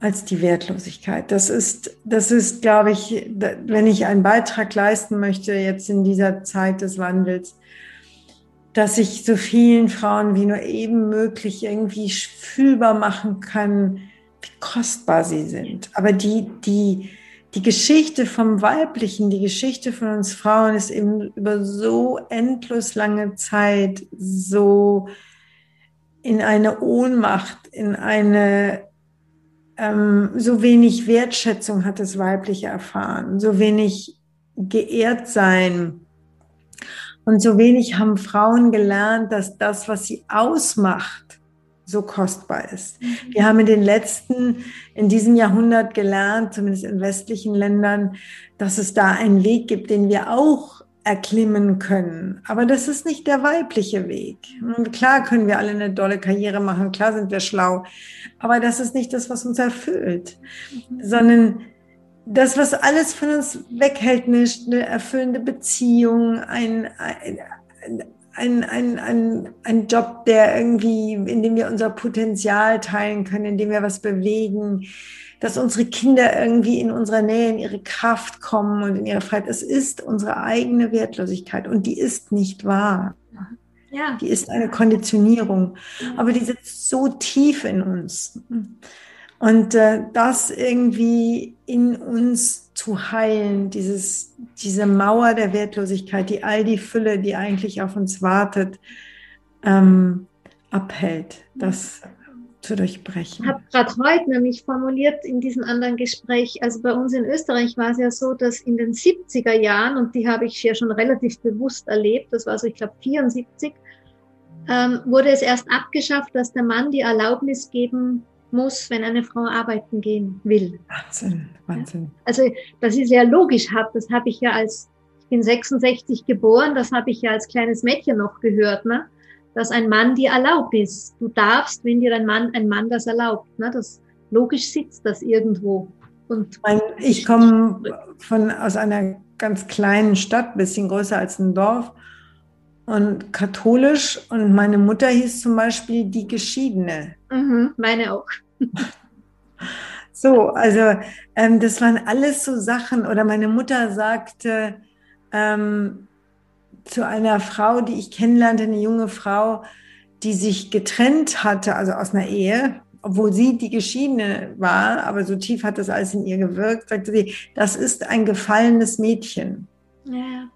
als die Wertlosigkeit. Das ist, das ist, glaube ich, wenn ich einen Beitrag leisten möchte jetzt in dieser Zeit des Wandels, dass ich so vielen Frauen wie nur eben möglich irgendwie fühlbar machen kann, wie kostbar sie sind. Aber die, die, die Geschichte vom Weiblichen, die Geschichte von uns Frauen ist eben über so endlos lange Zeit so in eine Ohnmacht, in eine ähm, so wenig Wertschätzung hat das Weibliche erfahren, so wenig geehrt sein. Und so wenig haben Frauen gelernt, dass das, was sie ausmacht, so kostbar ist. Mhm. Wir haben in den letzten, in diesem Jahrhundert gelernt, zumindest in westlichen Ländern, dass es da einen Weg gibt, den wir auch erklimmen können. Aber das ist nicht der weibliche Weg. Und klar können wir alle eine tolle Karriere machen, klar sind wir schlau, aber das ist nicht das, was uns erfüllt, mhm. sondern das, was alles von uns weghält, eine erfüllende Beziehung, ein, ein, ein, ein, ein, ein Job, der irgendwie, in dem wir unser Potenzial teilen können, in dem wir was bewegen, dass unsere Kinder irgendwie in unserer Nähe in ihre Kraft kommen und in ihre Freiheit. Es ist unsere eigene Wertlosigkeit und die ist nicht wahr. Ja. Die ist eine Konditionierung. Aber die sitzt so tief in uns. Und äh, das irgendwie in uns zu heilen, dieses, diese Mauer der Wertlosigkeit, die all die Fülle, die eigentlich auf uns wartet, ähm, abhält, das zu durchbrechen. Ich habe gerade heute nämlich formuliert in diesem anderen Gespräch, also bei uns in Österreich war es ja so, dass in den 70er Jahren, und die habe ich ja schon relativ bewusst erlebt, das war so, ich glaube, 74, ähm, wurde es erst abgeschafft, dass der Mann die Erlaubnis geben muss, wenn eine Frau arbeiten gehen will. Wahnsinn, Wahnsinn. Also das ist ja logisch, das habe ich ja als, ich bin 66 geboren, das habe ich ja als kleines Mädchen noch gehört, ne? dass ein Mann dir erlaubt ist. Du darfst, wenn dir ein Mann, ein Mann das erlaubt. Ne? Das, logisch sitzt das irgendwo. Und ich komme von, aus einer ganz kleinen Stadt, bisschen größer als ein Dorf und katholisch und meine Mutter hieß zum Beispiel die Geschiedene. Mhm, meine auch. so, also ähm, das waren alles so Sachen oder meine Mutter sagte, ähm, zu einer Frau, die ich kennenlernte, eine junge Frau, die sich getrennt hatte, also aus einer Ehe, obwohl sie die Geschiedene war, aber so tief hat das alles in ihr gewirkt, sagte sie, das ist ein gefallenes Mädchen. Ja.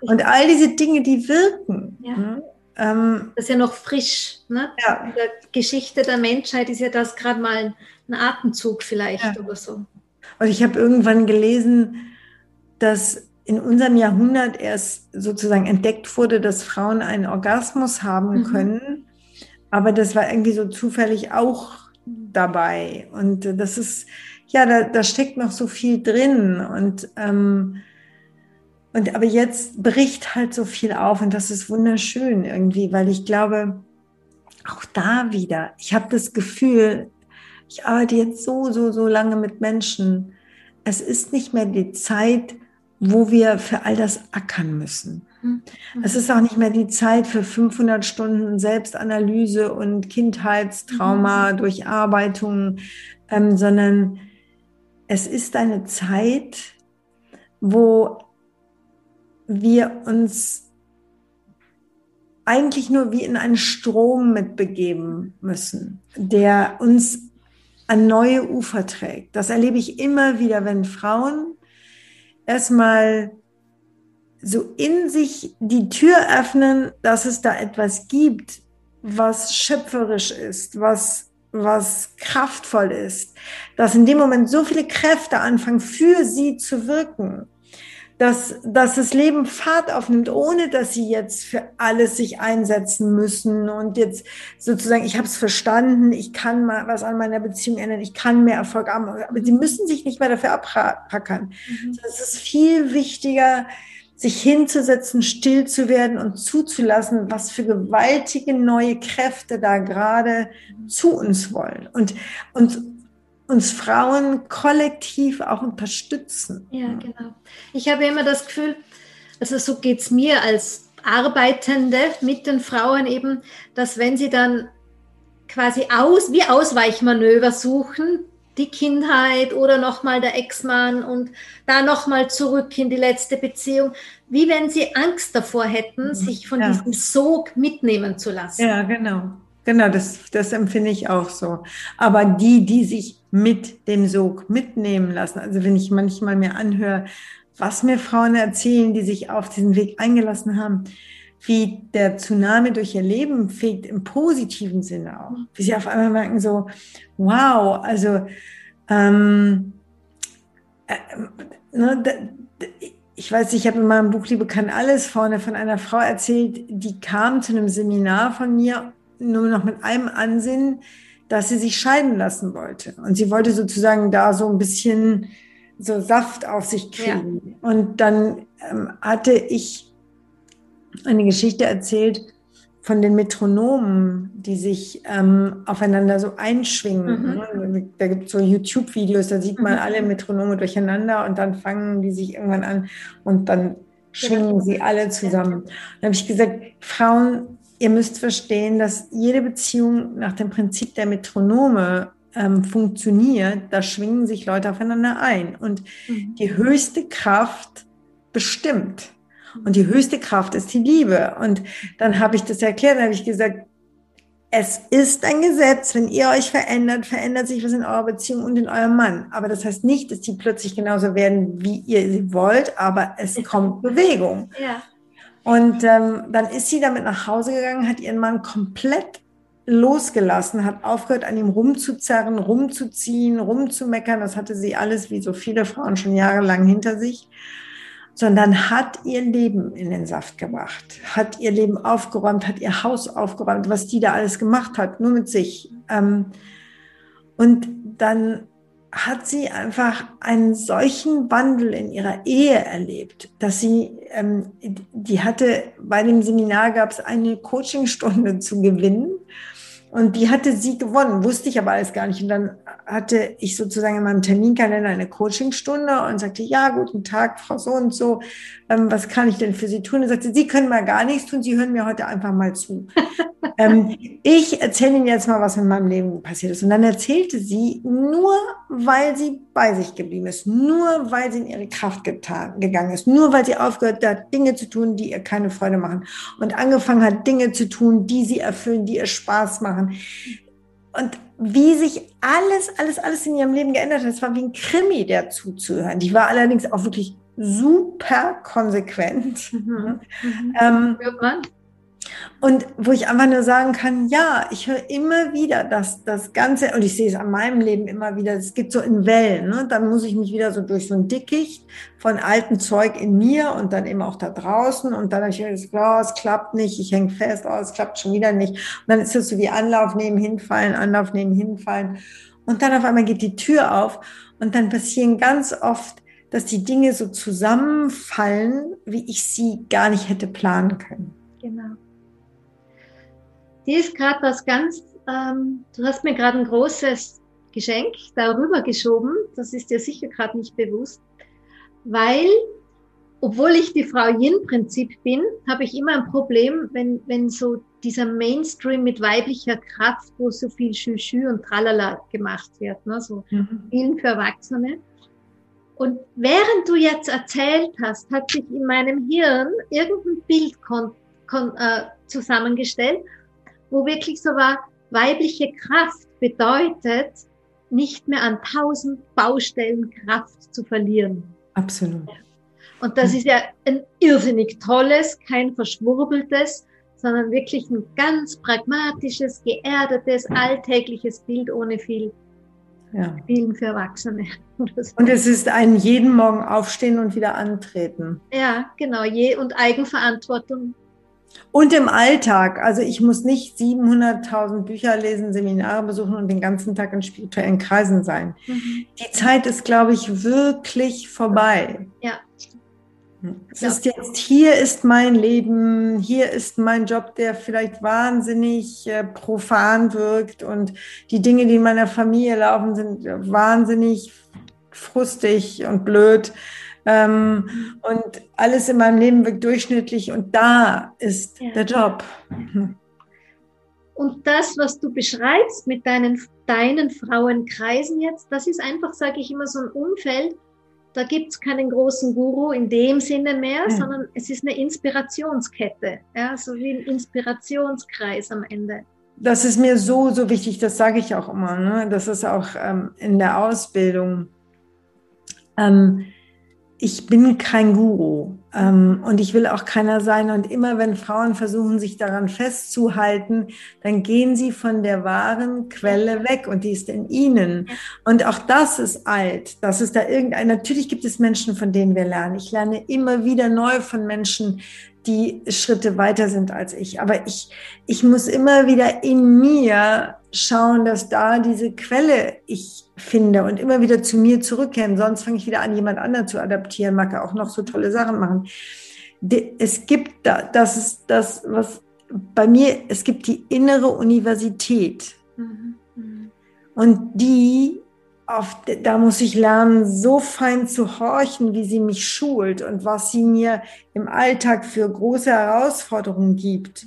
Und all diese Dinge, die wirken. Ja. Ne? Ähm, das ist ja noch frisch. Ne? Ja. In der Geschichte der Menschheit ist ja das gerade mal ein Atemzug vielleicht ja. oder so. Und ich habe irgendwann gelesen, dass in unserem Jahrhundert erst sozusagen entdeckt wurde, dass Frauen einen Orgasmus haben mhm. können. Aber das war irgendwie so zufällig auch dabei. Und das ist, ja, da, da steckt noch so viel drin. Und, ähm, und aber jetzt bricht halt so viel auf und das ist wunderschön irgendwie, weil ich glaube, auch da wieder, ich habe das Gefühl, ich arbeite jetzt so, so, so lange mit Menschen. Es ist nicht mehr die Zeit, wo wir für all das ackern müssen. Mhm. Es ist auch nicht mehr die Zeit für 500 Stunden Selbstanalyse und Kindheitstrauma, mhm. Durcharbeitung, ähm, sondern es ist eine Zeit, wo wir uns eigentlich nur wie in einen Strom mitbegeben müssen, der uns an neue Ufer trägt. Das erlebe ich immer wieder, wenn Frauen erstmal so in sich die Tür öffnen, dass es da etwas gibt, was schöpferisch ist, was, was kraftvoll ist, dass in dem Moment so viele Kräfte anfangen, für sie zu wirken, dass, dass das Leben Fahrt aufnimmt, ohne dass sie jetzt für alles sich einsetzen müssen und jetzt sozusagen, ich habe es verstanden, ich kann mal was an meiner Beziehung ändern, ich kann mehr Erfolg haben, aber sie müssen sich nicht mehr dafür abpackern. Mhm. Es ist viel wichtiger, sich hinzusetzen, still zu werden und zuzulassen, was für gewaltige neue Kräfte da gerade zu uns wollen. Und, und uns Frauen kollektiv auch unterstützen. Ja, genau. Ich habe immer das Gefühl, also so geht es mir als Arbeitende mit den Frauen eben, dass wenn sie dann quasi aus, wie Ausweichmanöver suchen, die Kindheit oder nochmal der Ex-Mann und da nochmal zurück in die letzte Beziehung, wie wenn sie Angst davor hätten, mhm. sich von ja. diesem Sog mitnehmen zu lassen. Ja, genau. Genau, das, das empfinde ich auch so. Aber die, die sich mit dem Sog mitnehmen lassen, also wenn ich manchmal mir anhöre, was mir Frauen erzählen, die sich auf diesen Weg eingelassen haben, wie der Tsunami durch ihr Leben fegt, im positiven Sinne auch. Wie sie auf einmal merken, so, wow, also, ähm, äh, ne, ich weiß, ich habe in meinem Buch Liebe kann alles vorne von einer Frau erzählt, die kam zu einem Seminar von mir nur noch mit einem Ansinnen, dass sie sich scheiden lassen wollte. Und sie wollte sozusagen da so ein bisschen so Saft auf sich kriegen. Ja. Und dann ähm, hatte ich eine Geschichte erzählt von den Metronomen, die sich ähm, aufeinander so einschwingen. Mhm. Ne? Da gibt es so YouTube-Videos, da sieht man mhm. alle Metronome durcheinander und dann fangen die sich irgendwann an und dann schwingen sie alle zusammen. Dann habe ich gesagt, Frauen ihr müsst verstehen, dass jede Beziehung nach dem Prinzip der Metronome ähm, funktioniert. Da schwingen sich Leute aufeinander ein. Und mhm. die höchste Kraft bestimmt. Und die höchste Kraft ist die Liebe. Und dann habe ich das erklärt, dann habe ich gesagt, es ist ein Gesetz, wenn ihr euch verändert, verändert sich was in eurer Beziehung und in eurem Mann. Aber das heißt nicht, dass die plötzlich genauso werden, wie ihr sie wollt, aber es kommt Bewegung. Ja. Und ähm, dann ist sie damit nach Hause gegangen, hat ihren Mann komplett losgelassen, hat aufgehört, an ihm rumzuzerren, rumzuziehen, rumzumeckern. Das hatte sie alles, wie so viele Frauen, schon jahrelang hinter sich sondern hat ihr Leben in den Saft gebracht, hat ihr Leben aufgeräumt, hat ihr Haus aufgeräumt, was die da alles gemacht hat, nur mit sich. Ähm, und dann hat sie einfach einen solchen Wandel in ihrer Ehe erlebt, dass sie, ähm, die hatte, bei dem Seminar gab es eine Coachingstunde zu gewinnen und die hatte sie gewonnen, wusste ich aber alles gar nicht. Und dann hatte ich sozusagen in meinem Terminkalender eine Coachingstunde und sagte, ja, guten Tag, Frau so und so, ähm, was kann ich denn für Sie tun? Und sagte, Sie können mal gar nichts tun, Sie hören mir heute einfach mal zu. ähm, ich erzähle Ihnen jetzt mal, was in meinem Leben passiert ist. Und dann erzählte sie, nur weil sie bei sich geblieben ist, nur weil sie in ihre Kraft getan, gegangen ist, nur weil sie aufgehört hat, Dinge zu tun, die ihr keine Freude machen und angefangen hat, Dinge zu tun, die sie erfüllen, die ihr Spaß machen. Und wie sich alles, alles, alles in ihrem Leben geändert hat. Es war wie ein Krimi, der zuzuhören. Die war allerdings auch wirklich super konsequent. Mhm. Mhm. Ähm, und wo ich einfach nur sagen kann, ja, ich höre immer wieder dass das Ganze, und ich sehe es an meinem Leben immer wieder, es geht so in Wellen. Ne? Dann muss ich mich wieder so durch so ein Dickicht von altem Zeug in mir und dann eben auch da draußen. Und dann habe ich gesagt, oh, es klappt nicht, ich hänge fest, oh, es klappt schon wieder nicht. Und dann ist es so wie Anlauf nehmen, hinfallen, Anlauf nehmen, hinfallen. Und dann auf einmal geht die Tür auf und dann passieren ganz oft, dass die Dinge so zusammenfallen, wie ich sie gar nicht hätte planen können. Genau. Die ist gerade was ganz, ähm, du hast mir gerade ein großes Geschenk darüber geschoben, das ist dir sicher gerade nicht bewusst, weil, obwohl ich die Frau Yin-Prinzip bin, habe ich immer ein Problem, wenn, wenn so dieser Mainstream mit weiblicher Kraft, wo so viel Schü und Tralala gemacht wird, ne? so mhm. vielen für Erwachsene. Und während du jetzt erzählt hast, hat sich in meinem Hirn irgendein Bild kon, kon, äh, zusammengestellt wo wirklich so war, weibliche Kraft bedeutet, nicht mehr an tausend Baustellen Kraft zu verlieren. Absolut. Und das ist ja ein irrsinnig tolles, kein verschwurbeltes, sondern wirklich ein ganz pragmatisches, geerdetes, alltägliches Bild ohne viel ja. Spielen für Erwachsene. Und es ist ein jeden Morgen aufstehen und wieder antreten. Ja, genau. Je, und Eigenverantwortung und im Alltag, also ich muss nicht 700.000 Bücher lesen, Seminare besuchen und den ganzen Tag in spirituellen Kreisen sein. Mhm. Die Zeit ist, glaube ich, wirklich vorbei. Ja. Es ja. ist jetzt, hier ist mein Leben, hier ist mein Job, der vielleicht wahnsinnig äh, profan wirkt und die Dinge, die in meiner Familie laufen, sind wahnsinnig frustig und blöd. Ähm, und alles in meinem Leben wirkt durchschnittlich und da ist ja. der Job. Und das, was du beschreibst mit deinen, deinen Frauenkreisen jetzt, das ist einfach, sage ich immer, so ein Umfeld, da gibt es keinen großen Guru in dem Sinne mehr, ja. sondern es ist eine Inspirationskette, ja, so wie ein Inspirationskreis am Ende. Das ist mir so, so wichtig, das sage ich auch immer. Ne? Das ist auch ähm, in der Ausbildung. Ähm, ich bin kein Guru ähm, und ich will auch keiner sein. Und immer wenn Frauen versuchen, sich daran festzuhalten, dann gehen sie von der wahren Quelle weg und die ist in ihnen. Und auch das ist alt. Das ist da irgendein, natürlich gibt es Menschen, von denen wir lernen. Ich lerne immer wieder neu von Menschen, die Schritte weiter sind als ich. Aber ich, ich muss immer wieder in mir schauen, dass da diese Quelle ich finde und immer wieder zu mir zurückkehren. Sonst fange ich wieder an, jemand anderen zu adaptieren, mag er auch noch so tolle Sachen machen. Es gibt da, das ist das, was bei mir, es gibt die innere Universität. Mhm. Und die, auf, da muss ich lernen, so fein zu horchen, wie sie mich schult und was sie mir im Alltag für große Herausforderungen gibt.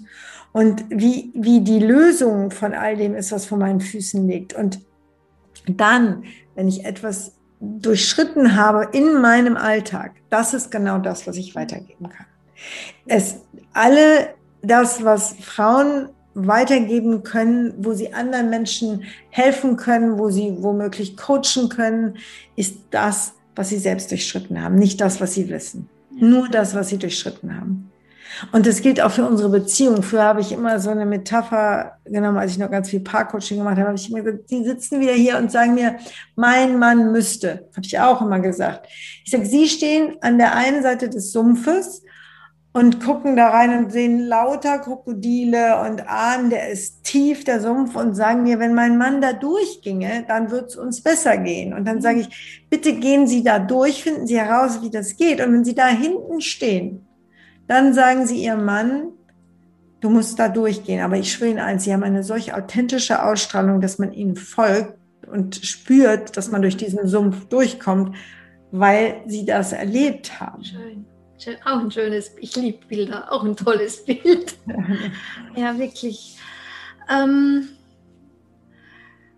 Und wie, wie die Lösung von all dem ist, was vor meinen Füßen liegt. Und dann, wenn ich etwas durchschritten habe in meinem Alltag, das ist genau das, was ich weitergeben kann. Es alle das, was Frauen weitergeben können, wo sie anderen Menschen helfen können, wo sie womöglich coachen können, ist das, was sie selbst durchschritten haben, nicht das, was sie wissen. Nur das, was sie durchschritten haben. Und das gilt auch für unsere Beziehung. Früher habe ich immer so eine Metapher genommen, als ich noch ganz viel Paarcoaching gemacht habe, habe ich immer gesagt, sie sitzen wieder hier und sagen mir, mein Mann müsste. Habe ich auch immer gesagt. Ich sage, sie stehen an der einen Seite des Sumpfes und gucken da rein und sehen lauter Krokodile und ahnen, der ist tief, der Sumpf, und sagen mir, wenn mein Mann da durchginge, dann wird es uns besser gehen. Und dann sage ich, bitte gehen Sie da durch, finden Sie heraus, wie das geht. Und wenn Sie da hinten stehen, dann sagen Sie Ihrem Mann, du musst da durchgehen. Aber ich schwöre Ihnen eins, Sie haben eine solch authentische Ausstrahlung, dass man Ihnen folgt und spürt, dass man durch diesen Sumpf durchkommt, weil Sie das erlebt haben. Schön. Auch ein schönes, ich liebe Bilder, auch ein tolles Bild. ja, wirklich. Ähm,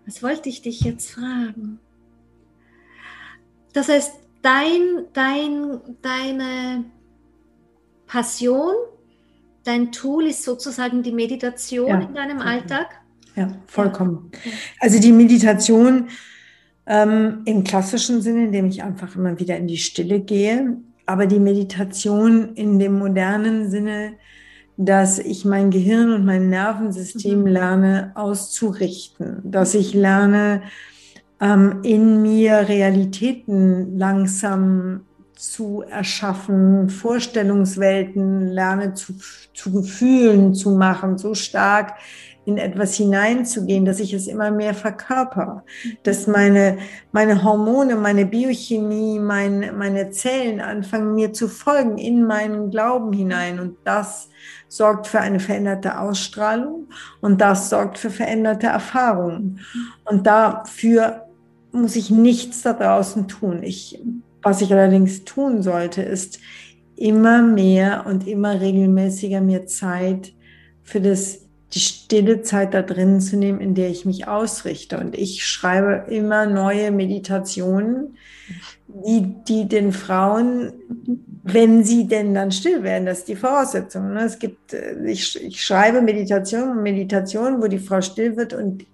was wollte ich dich jetzt fragen? Das heißt, dein, dein, deine Passion, dein Tool ist sozusagen die Meditation ja. in deinem Alltag? Ja, vollkommen. Also die Meditation ähm, im klassischen Sinne, indem ich einfach immer wieder in die Stille gehe, aber die Meditation in dem modernen Sinne, dass ich mein Gehirn und mein Nervensystem mhm. lerne auszurichten, dass ich lerne, ähm, in mir Realitäten langsam zu erschaffen, Vorstellungswelten lerne zu, zu Gefühlen zu machen, so stark in etwas hineinzugehen, dass ich es immer mehr verkörper, dass meine, meine Hormone, meine Biochemie, mein, meine Zellen anfangen mir zu folgen in meinen Glauben hinein. Und das sorgt für eine veränderte Ausstrahlung und das sorgt für veränderte Erfahrungen. Und dafür muss ich nichts da draußen tun. Ich, was ich allerdings tun sollte, ist immer mehr und immer regelmäßiger mir Zeit für das die stille Zeit da drin zu nehmen, in der ich mich ausrichte. Und ich schreibe immer neue Meditationen, die, die den Frauen, wenn sie denn dann still werden, das ist die Voraussetzung. Ne? Es gibt, äh, ich, ich schreibe Meditationen, Meditationen, wo die Frau still wird und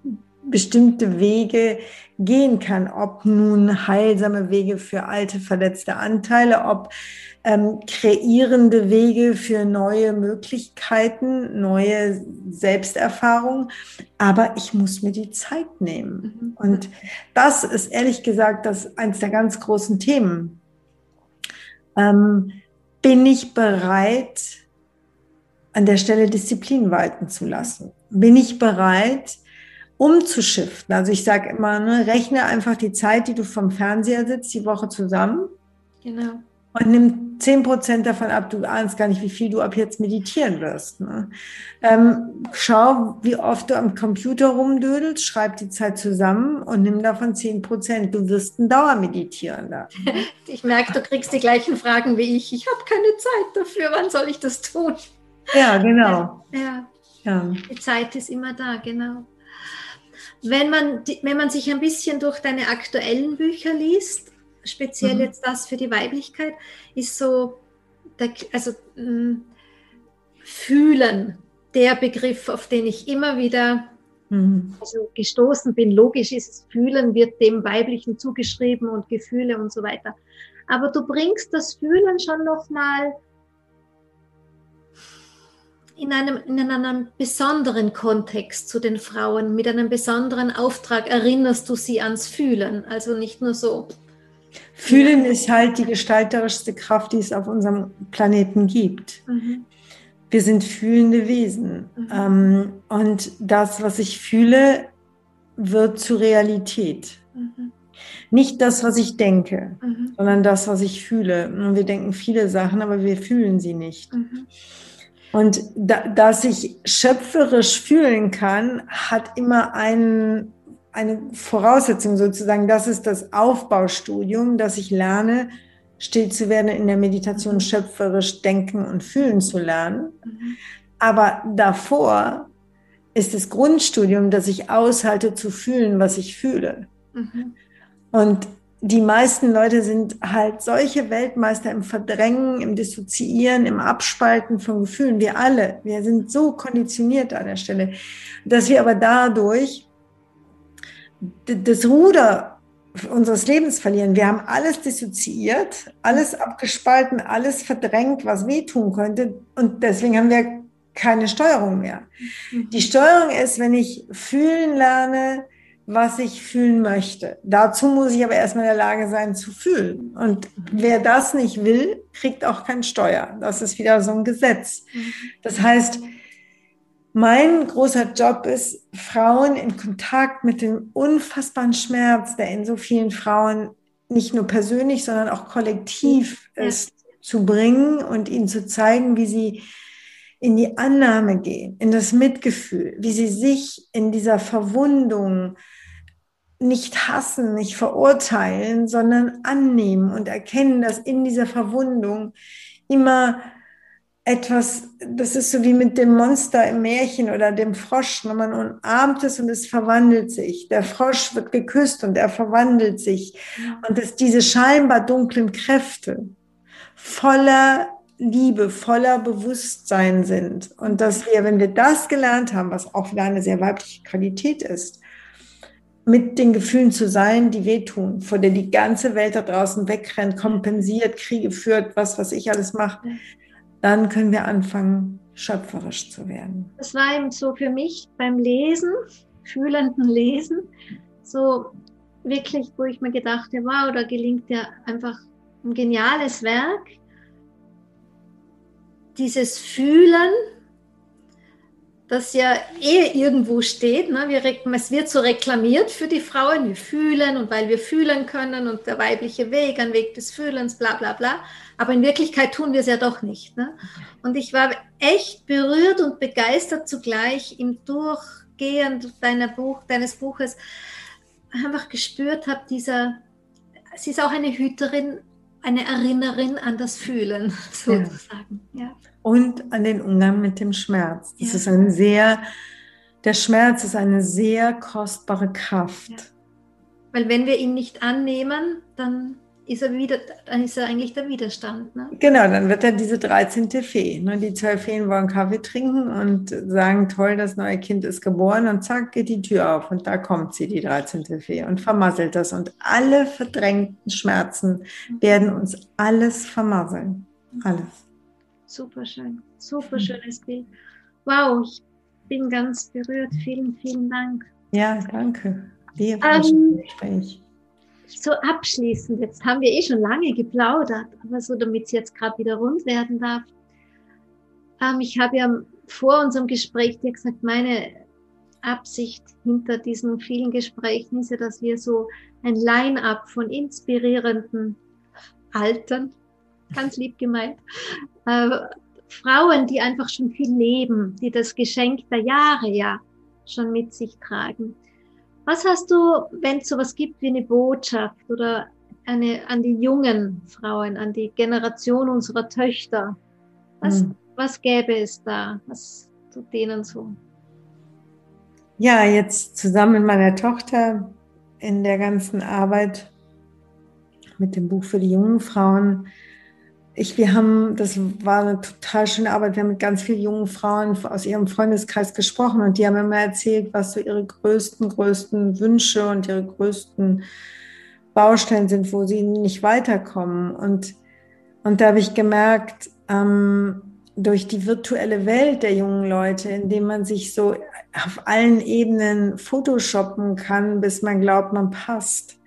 bestimmte Wege gehen kann, ob nun heilsame Wege für alte, verletzte Anteile, ob ähm, kreierende Wege für neue Möglichkeiten, neue Selbsterfahrungen. Aber ich muss mir die Zeit nehmen. Mhm. Und das ist ehrlich gesagt das eines der ganz großen Themen. Ähm, bin ich bereit, an der Stelle Disziplin walten zu lassen? Bin ich bereit, umzuschiften? Also ich sage immer, ne, rechne einfach die Zeit, die du vom Fernseher sitzt, die Woche zusammen. Genau und nimm zehn Prozent davon ab. Du ahnst gar nicht, wie viel du ab jetzt meditieren wirst. Ne? Ähm, schau, wie oft du am Computer rumdödelst, schreib die Zeit zusammen und nimm davon zehn Prozent. Du wirst ein Dauermeditierender. Ich merke, du kriegst die gleichen Fragen wie ich. Ich habe keine Zeit dafür. Wann soll ich das tun? Ja, genau. Ja, ja. Die Zeit ist immer da, genau. Wenn man, wenn man sich ein bisschen durch deine aktuellen Bücher liest, speziell mhm. jetzt das für die Weiblichkeit, ist so, der, also mh, mm, fühlen, der Begriff, auf den ich immer wieder mhm. also gestoßen bin. Logisch ist es, fühlen wird dem Weiblichen zugeschrieben und Gefühle und so weiter. Aber du bringst das Fühlen schon nochmal in einem, in einem besonderen Kontext zu den Frauen, mit einem besonderen Auftrag erinnerst du sie ans Fühlen. Also nicht nur so, Fühlen ist halt die gestalterischste Kraft, die es auf unserem Planeten gibt. Mhm. Wir sind fühlende Wesen. Mhm. Ähm, und das, was ich fühle, wird zur Realität. Mhm. Nicht das, was ich denke, mhm. sondern das, was ich fühle. Und wir denken viele Sachen, aber wir fühlen sie nicht. Und da, dass ich schöpferisch fühlen kann, hat immer einen eine Voraussetzung sozusagen, das ist das Aufbaustudium, dass ich lerne, still zu werden, in der Meditation schöpferisch denken und fühlen zu lernen. Mhm. Aber davor ist das Grundstudium, dass ich aushalte zu fühlen, was ich fühle. Mhm. Und die meisten Leute sind halt solche Weltmeister im Verdrängen, im Dissoziieren, im Abspalten von Gefühlen. Wir alle, wir sind so konditioniert an der Stelle, dass wir aber dadurch das Ruder unseres Lebens verlieren. Wir haben alles dissoziiert, alles abgespalten, alles verdrängt, was wehtun könnte. Und deswegen haben wir keine Steuerung mehr. Mhm. Die Steuerung ist, wenn ich fühlen lerne, was ich fühlen möchte. Dazu muss ich aber erstmal in der Lage sein zu fühlen. Und wer das nicht will, kriegt auch kein Steuer. Das ist wieder so ein Gesetz. Das heißt, mein großer Job ist, Frauen in Kontakt mit dem unfassbaren Schmerz, der in so vielen Frauen nicht nur persönlich, sondern auch kollektiv ist, ja. zu bringen und ihnen zu zeigen, wie sie in die Annahme gehen, in das Mitgefühl, wie sie sich in dieser Verwundung nicht hassen, nicht verurteilen, sondern annehmen und erkennen, dass in dieser Verwundung immer etwas, das ist so wie mit dem Monster im Märchen oder dem Frosch, wenn man umarmt es und es verwandelt sich. Der Frosch wird geküsst und er verwandelt sich. Und dass diese scheinbar dunklen Kräfte voller Liebe, voller Bewusstsein sind. Und dass wir, wenn wir das gelernt haben, was auch wieder eine sehr weibliche Qualität ist, mit den Gefühlen zu sein, die wehtun, vor der die ganze Welt da draußen wegrennt, kompensiert, Kriege führt, was, was ich alles mache, dann können wir anfangen, schöpferisch zu werden. Das war eben so für mich beim Lesen, fühlenden Lesen, so wirklich, wo ich mir gedacht habe, wow, da gelingt ja einfach ein geniales Werk. Dieses Fühlen, das ja eh irgendwo steht. Ne? Wir, es wird so reklamiert für die Frauen, wir fühlen und weil wir fühlen können und der weibliche Weg, ein Weg des Fühlens, bla bla bla. Aber in Wirklichkeit tun wir es ja doch nicht. Ne? Und ich war echt berührt und begeistert zugleich im Durchgehen deiner Buch, deines Buches, einfach gespürt habe, dieser, sie ist auch eine Hüterin, eine Erinnerin an das Fühlen, sozusagen. Ja. ja und an den Umgang mit dem Schmerz. Das ja. ist ein sehr, der Schmerz ist eine sehr kostbare Kraft. Ja. Weil wenn wir ihn nicht annehmen, dann ist er wieder, dann ist er eigentlich der Widerstand. Ne? Genau, dann wird er diese 13. Fee. Ne? Die zwei Feen wollen Kaffee trinken und sagen, toll, das neue Kind ist geboren und zack, geht die Tür auf und da kommt sie, die 13. Fee und vermasselt das. Und alle verdrängten Schmerzen werden uns alles vermasseln. Alles. Super schön, super schönes Bild. Wow, ich bin ganz berührt. Vielen, vielen Dank. Ja, danke. Dir ähm, Gespräch. So abschließend, jetzt haben wir eh schon lange geplaudert, aber so, damit es jetzt gerade wieder rund werden darf. Ähm, ich habe ja vor unserem Gespräch dir gesagt, meine Absicht hinter diesen vielen Gesprächen ist ja, dass wir so ein Line-up von inspirierenden Alten ganz lieb gemeint, äh, Frauen, die einfach schon viel leben, die das Geschenk der Jahre ja schon mit sich tragen. Was hast du, wenn es sowas gibt wie eine Botschaft oder eine an die jungen Frauen, an die Generation unserer Töchter? Was, hm. was gäbe es da? Was tut denen so? Ja, jetzt zusammen mit meiner Tochter in der ganzen Arbeit mit dem Buch für die jungen Frauen ich, wir haben, das war eine total schöne Arbeit. Wir haben mit ganz vielen jungen Frauen aus ihrem Freundeskreis gesprochen und die haben immer erzählt, was so ihre größten, größten Wünsche und ihre größten Baustellen sind, wo sie nicht weiterkommen. Und, und da habe ich gemerkt, ähm, durch die virtuelle Welt der jungen Leute, indem man sich so auf allen Ebenen photoshoppen kann, bis man glaubt, man passt,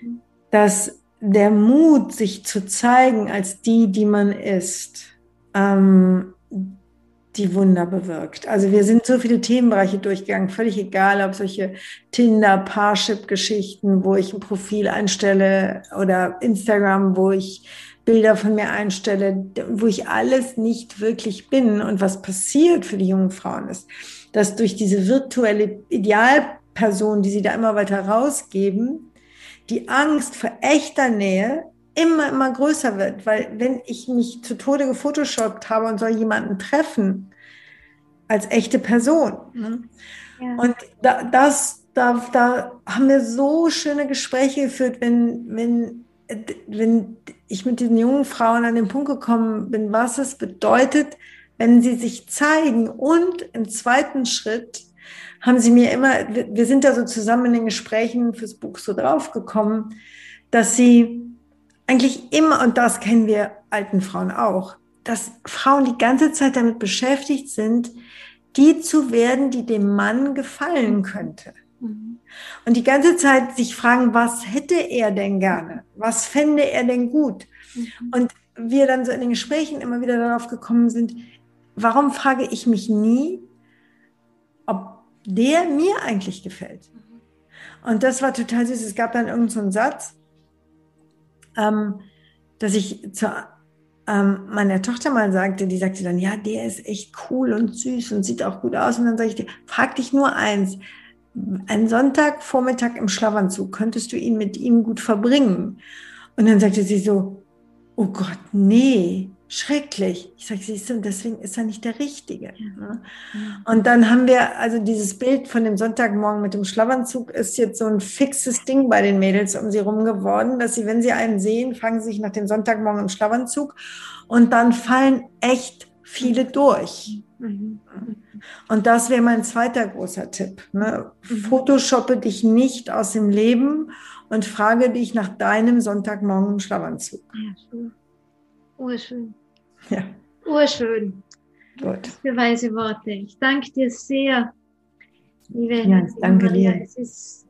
mhm. dass der Mut, sich zu zeigen als die, die man ist, ähm, die Wunder bewirkt. Also wir sind so viele Themenbereiche durchgegangen, völlig egal, ob solche Tinder, Parship-Geschichten, wo ich ein Profil einstelle oder Instagram, wo ich Bilder von mir einstelle, wo ich alles nicht wirklich bin. Und was passiert für die jungen Frauen ist, dass durch diese virtuelle Idealperson, die sie da immer weiter rausgeben, die Angst vor echter Nähe immer, immer größer wird, weil wenn ich mich zu Tode gefotoshoppt habe und soll jemanden treffen als echte Person. Ne? Ja. Und da, das da, da haben wir so schöne Gespräche geführt, wenn, wenn, wenn ich mit den jungen Frauen an den Punkt gekommen bin, was es bedeutet, wenn sie sich zeigen. Und im zweiten Schritt haben sie mir immer, wir sind da so zusammen in den Gesprächen fürs Buch so draufgekommen, dass sie eigentlich immer, und das kennen wir alten Frauen auch, dass Frauen die ganze Zeit damit beschäftigt sind, die zu werden, die dem Mann gefallen könnte. Mhm. Und die ganze Zeit sich fragen, was hätte er denn gerne? Was fände er denn gut? Mhm. Und wir dann so in den Gesprächen immer wieder darauf gekommen sind, warum frage ich mich nie, der mir eigentlich gefällt? Und das war total süß. Es gab dann irgendeinen so Satz, ähm, dass ich zu ähm, meiner Tochter mal sagte, die sagte dann, ja, der ist echt cool und süß und sieht auch gut aus. Und dann sage ich dir, frag dich nur eins, ein Sonntagvormittag im Schlafanzug, könntest du ihn mit ihm gut verbringen? Und dann sagte sie so, oh Gott, nee, schrecklich. Ich sage, siehst du, deswegen ist er nicht der Richtige. Ne? Und dann haben wir, also dieses Bild von dem Sonntagmorgen mit dem Schlafanzug ist jetzt so ein fixes Ding bei den Mädels um sie rum geworden, dass sie, wenn sie einen sehen, fangen sie sich nach dem Sonntagmorgen im Schlafanzug und dann fallen echt viele durch. Mhm. Und das wäre mein zweiter großer Tipp. Ne? Mhm. Photoshoppe dich nicht aus dem Leben und frage dich nach deinem Sonntagmorgen im Schlafanzug. Ja, schön. Urschön. Ja. Urschön. Gut. Für weise Worte. Ich danke dir sehr, liebe ja, danke Maria. Dir. Es ist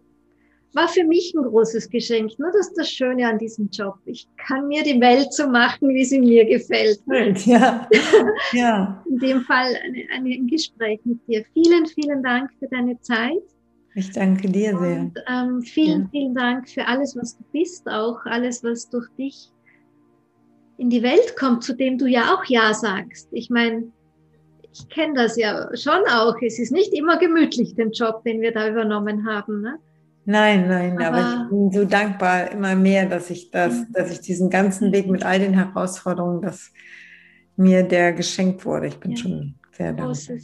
war für mich ein großes Geschenk. Nur das ist das Schöne an diesem Job. Ich kann mir die Welt so machen, wie sie mir gefällt. Ja. ja. In dem Fall ein, ein Gespräch mit dir. Vielen, vielen Dank für deine Zeit. Ich danke dir sehr. Und, ähm, vielen, ja. vielen Dank für alles, was du bist, auch alles, was durch dich in die Welt kommt, zu dem du ja auch Ja sagst. Ich meine, ich kenne das ja schon auch. Es ist nicht immer gemütlich, den Job, den wir da übernommen haben. Ne? Nein, nein, aber, aber, ich bin so dankbar immer mehr, dass ich das, mhm. dass ich diesen ganzen Weg mit all den Herausforderungen, dass mir der geschenkt wurde. Ich bin ja. schon sehr dankbar.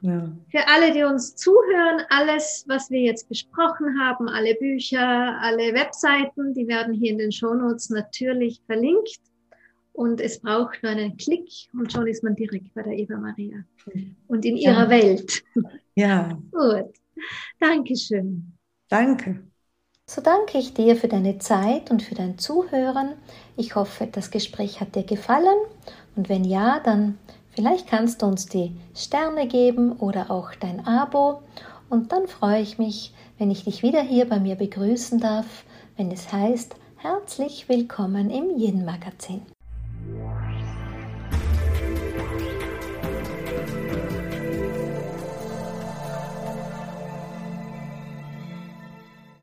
Ja. Für alle, die uns zuhören, alles, was wir jetzt besprochen haben, alle Bücher, alle Webseiten, die werden hier in den Shownotes natürlich verlinkt. Und es braucht nur einen Klick und schon ist man direkt bei der Eva Maria und in ihrer ja. Welt. Ja. Gut. Dankeschön. Danke. So danke ich dir für deine Zeit und für dein Zuhören. Ich hoffe, das Gespräch hat dir gefallen und wenn ja, dann vielleicht kannst du uns die Sterne geben oder auch dein Abo und dann freue ich mich, wenn ich dich wieder hier bei mir begrüßen darf, wenn es heißt, herzlich willkommen im Yin Magazin.